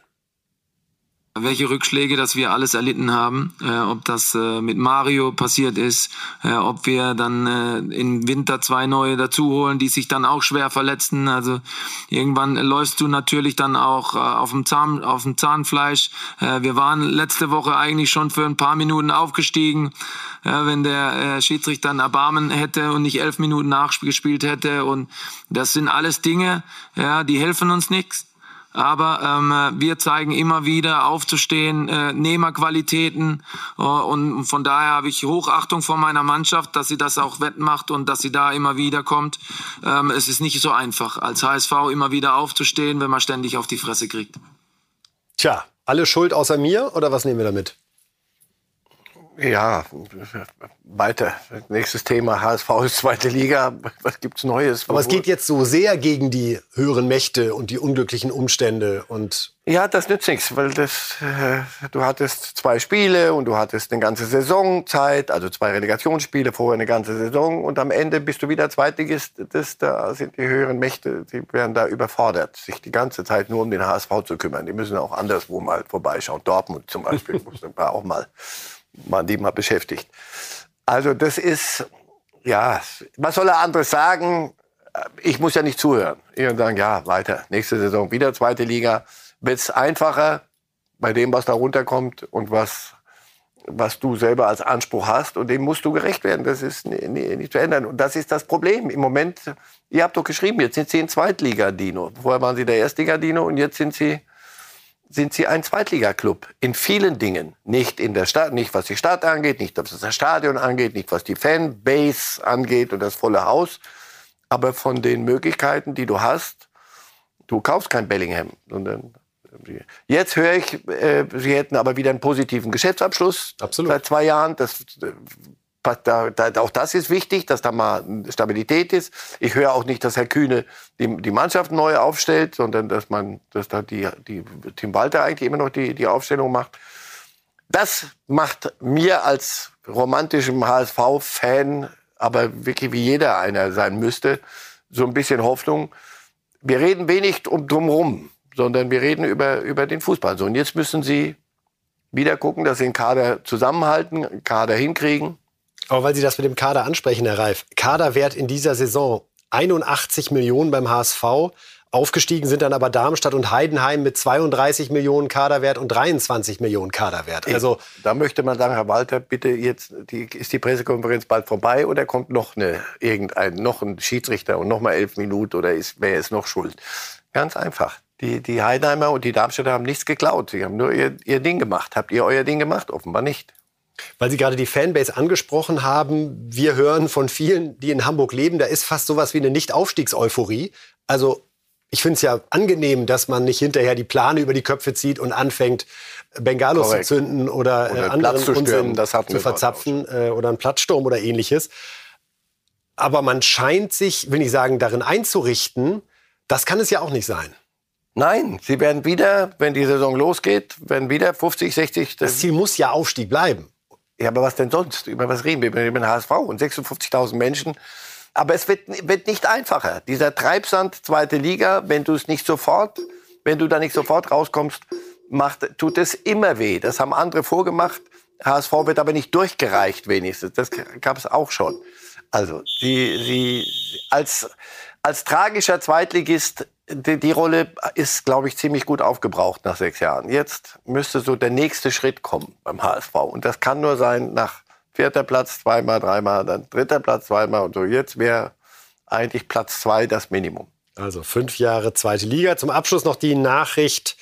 welche Rückschläge, dass wir alles erlitten haben, äh, ob das äh, mit Mario passiert ist, äh, ob wir dann äh, im Winter zwei neue dazuholen, die sich dann auch schwer verletzen. Also irgendwann läufst du natürlich dann auch äh, auf dem Zahn, auf dem Zahnfleisch. Äh, wir waren letzte Woche eigentlich schon für ein paar Minuten aufgestiegen, ja, wenn der äh, Schiedsrichter ein Erbarmen hätte und nicht elf Minuten nachgespielt hätte. Und das sind alles Dinge, ja, die helfen uns nichts Aber ähm, wir zeigen immer wieder aufzustehen, äh, Nehmerqualitäten. Äh, und von daher habe ich Hochachtung vor meiner Mannschaft, dass sie das auch wettmacht und dass sie da immer wieder kommt. Ähm, es ist nicht so einfach, als HSV immer wieder aufzustehen, wenn man ständig auf die Fresse kriegt. Tja, alle Schuld außer mir oder was nehmen wir damit? Ja, weiter. Nächstes Thema, HSV ist zweite Liga. Was gibt's Neues? Aber es geht jetzt so sehr gegen die höheren Mächte und die unglücklichen Umstände und ja, das nützt nichts, weil das, äh, du hattest zwei Spiele und du hattest eine ganze Saisonzeit, also zwei Relegationsspiele, vorher eine ganze Saison und am Ende bist du wieder Zweitligist. Das, da sind die höheren Mächte, die werden da überfordert, sich die ganze Zeit nur um den HSV zu kümmern. Die müssen auch anderswo mal vorbeischauen. Dortmund zum Beispiel [LAUGHS] muss auch mal man die mal beschäftigt. Also das ist, ja, was soll er anderes sagen? Ich muss ja nicht zuhören. Ich kann sagen, ja, weiter, nächste Saison wieder zweite Liga. Wird es einfacher bei dem, was da runterkommt und was, was du selber als Anspruch hast. Und dem musst du gerecht werden. Das ist nicht zu ändern. Und das ist das Problem. Im Moment, ihr habt doch geschrieben, jetzt sind sie in Zweitliga-Dino. Vorher waren sie der Erstliga-Dino und jetzt sind sie sind sie ein Zweitligaklub in vielen Dingen. Nicht in der Stadt, nicht was die Stadt angeht, nicht was das Stadion angeht, nicht was die Fanbase angeht und das volle Haus. Aber von den Möglichkeiten, die du hast, du kaufst kein Bellingham, sondern Jetzt höre ich, äh, sie hätten aber wieder einen positiven Geschäftsabschluss Absolut. seit zwei Jahren. Das da, da, auch das ist wichtig, dass da mal Stabilität ist. Ich höre auch nicht, dass Herr Kühne die, die Mannschaft neu aufstellt, sondern dass man, dass da die, die Tim Walter eigentlich immer noch die, die Aufstellung macht. Das macht mir als romantischem HSV-Fan, aber wirklich wie jeder einer sein müsste, so ein bisschen Hoffnung. Wir reden wenig um drumherum, sondern wir reden über, über den Fußball. So, und jetzt müssen sie wieder gucken, dass sie den Kader zusammenhalten, Kader hinkriegen. Aber weil Sie das mit dem Kader ansprechen, Herr Reif, Kaderwert in dieser Saison 81 Millionen beim HSV. Aufgestiegen sind dann aber Darmstadt und Heidenheim mit 32 Millionen Kaderwert und 23 Millionen Kaderwert. Also da möchte man sagen, Herr Walter, bitte jetzt die, ist die Pressekonferenz bald vorbei oder kommt noch eine irgendein noch ein Schiedsrichter und noch mal elf Minuten oder ist wer ist noch schuld? Ganz einfach. Die, die Heidenheimer und die Darmstädter haben nichts geklaut. Sie haben nur ihr, ihr Ding gemacht. Habt ihr euer Ding gemacht? Offenbar nicht. Weil Sie gerade die Fanbase angesprochen haben, wir hören von vielen, die in Hamburg leben, da ist fast sowas wie eine Nicht-Aufstiegseuphorie. Also ich finde es ja angenehm, dass man nicht hinterher die Plane über die Köpfe zieht und anfängt, Bengalos Correct. zu zünden oder, oder äh, anderen zu Unsinn zu verzapfen äh, oder einen Platzsturm oder ähnliches. Aber man scheint sich, will ich sagen, darin einzurichten. Das kann es ja auch nicht sein. Nein, sie werden wieder, wenn die Saison losgeht, werden wieder 50, 60. Das Ziel muss ja Aufstieg bleiben. Ja, aber was denn sonst? Über was reden wir? Über den HSV und 56.000 Menschen. Aber es wird, wird nicht einfacher. Dieser Treibsand, zweite Liga, wenn du es nicht sofort, wenn du da nicht sofort rauskommst, macht, tut es immer weh. Das haben andere vorgemacht. HSV wird aber nicht durchgereicht wenigstens. Das gab es auch schon. Also, sie, sie, als, als tragischer Zweitligist die, die Rolle ist, glaube ich, ziemlich gut aufgebraucht nach sechs Jahren. Jetzt müsste so der nächste Schritt kommen beim HSV. Und das kann nur sein nach vierter Platz zweimal, dreimal, dann dritter Platz zweimal und so. Jetzt wäre eigentlich Platz zwei das Minimum. Also fünf Jahre zweite Liga. Zum Abschluss noch die Nachricht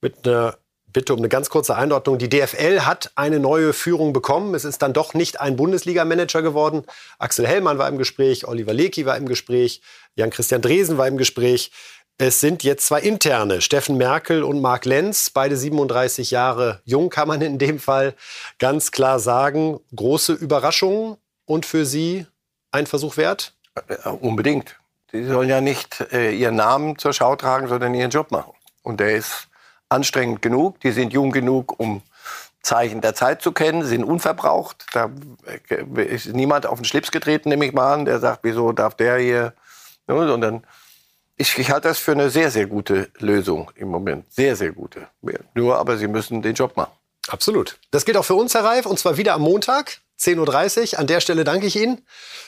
mit einer Bitte um eine ganz kurze Einordnung. Die DFL hat eine neue Führung bekommen. Es ist dann doch nicht ein Bundesliga-Manager geworden. Axel Hellmann war im Gespräch, Oliver Lecky war im Gespräch, Jan-Christian Dresen war im Gespräch. Es sind jetzt zwei interne, Steffen Merkel und Marc Lenz, beide 37 Jahre jung, kann man in dem Fall ganz klar sagen. Große Überraschung und für Sie ein Versuch wert? Äh, unbedingt. Sie sollen ja nicht äh, ihren Namen zur Schau tragen, sondern ihren Job machen. Und der ist anstrengend genug. Die sind jung genug, um Zeichen der Zeit zu kennen, sind unverbraucht. Da äh, ist niemand auf den Schlips getreten, nehme ich mal an, der sagt, wieso darf der hier, ne, sondern ich, ich halte das für eine sehr, sehr gute Lösung im Moment. Sehr, sehr gute. Nur, aber Sie müssen den Job machen. Absolut. Das gilt auch für uns, Herr Reif, und zwar wieder am Montag, 10.30 Uhr. An der Stelle danke ich Ihnen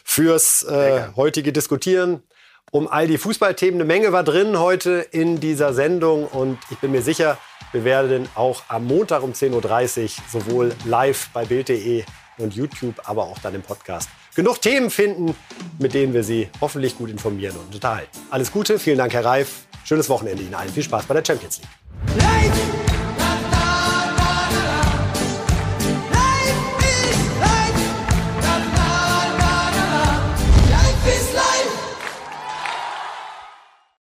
fürs äh, heutige Diskutieren um all die Fußballthemen. Eine Menge war drin heute in dieser Sendung und ich bin mir sicher, wir werden auch am Montag um 10.30 Uhr sowohl live bei Bild.de und YouTube, aber auch dann im Podcast genug Themen finden, mit denen wir Sie hoffentlich gut informieren und unterhalten. Alles Gute, vielen Dank, Herr Reif. Schönes Wochenende Ihnen allen. Viel Spaß bei der Champions League.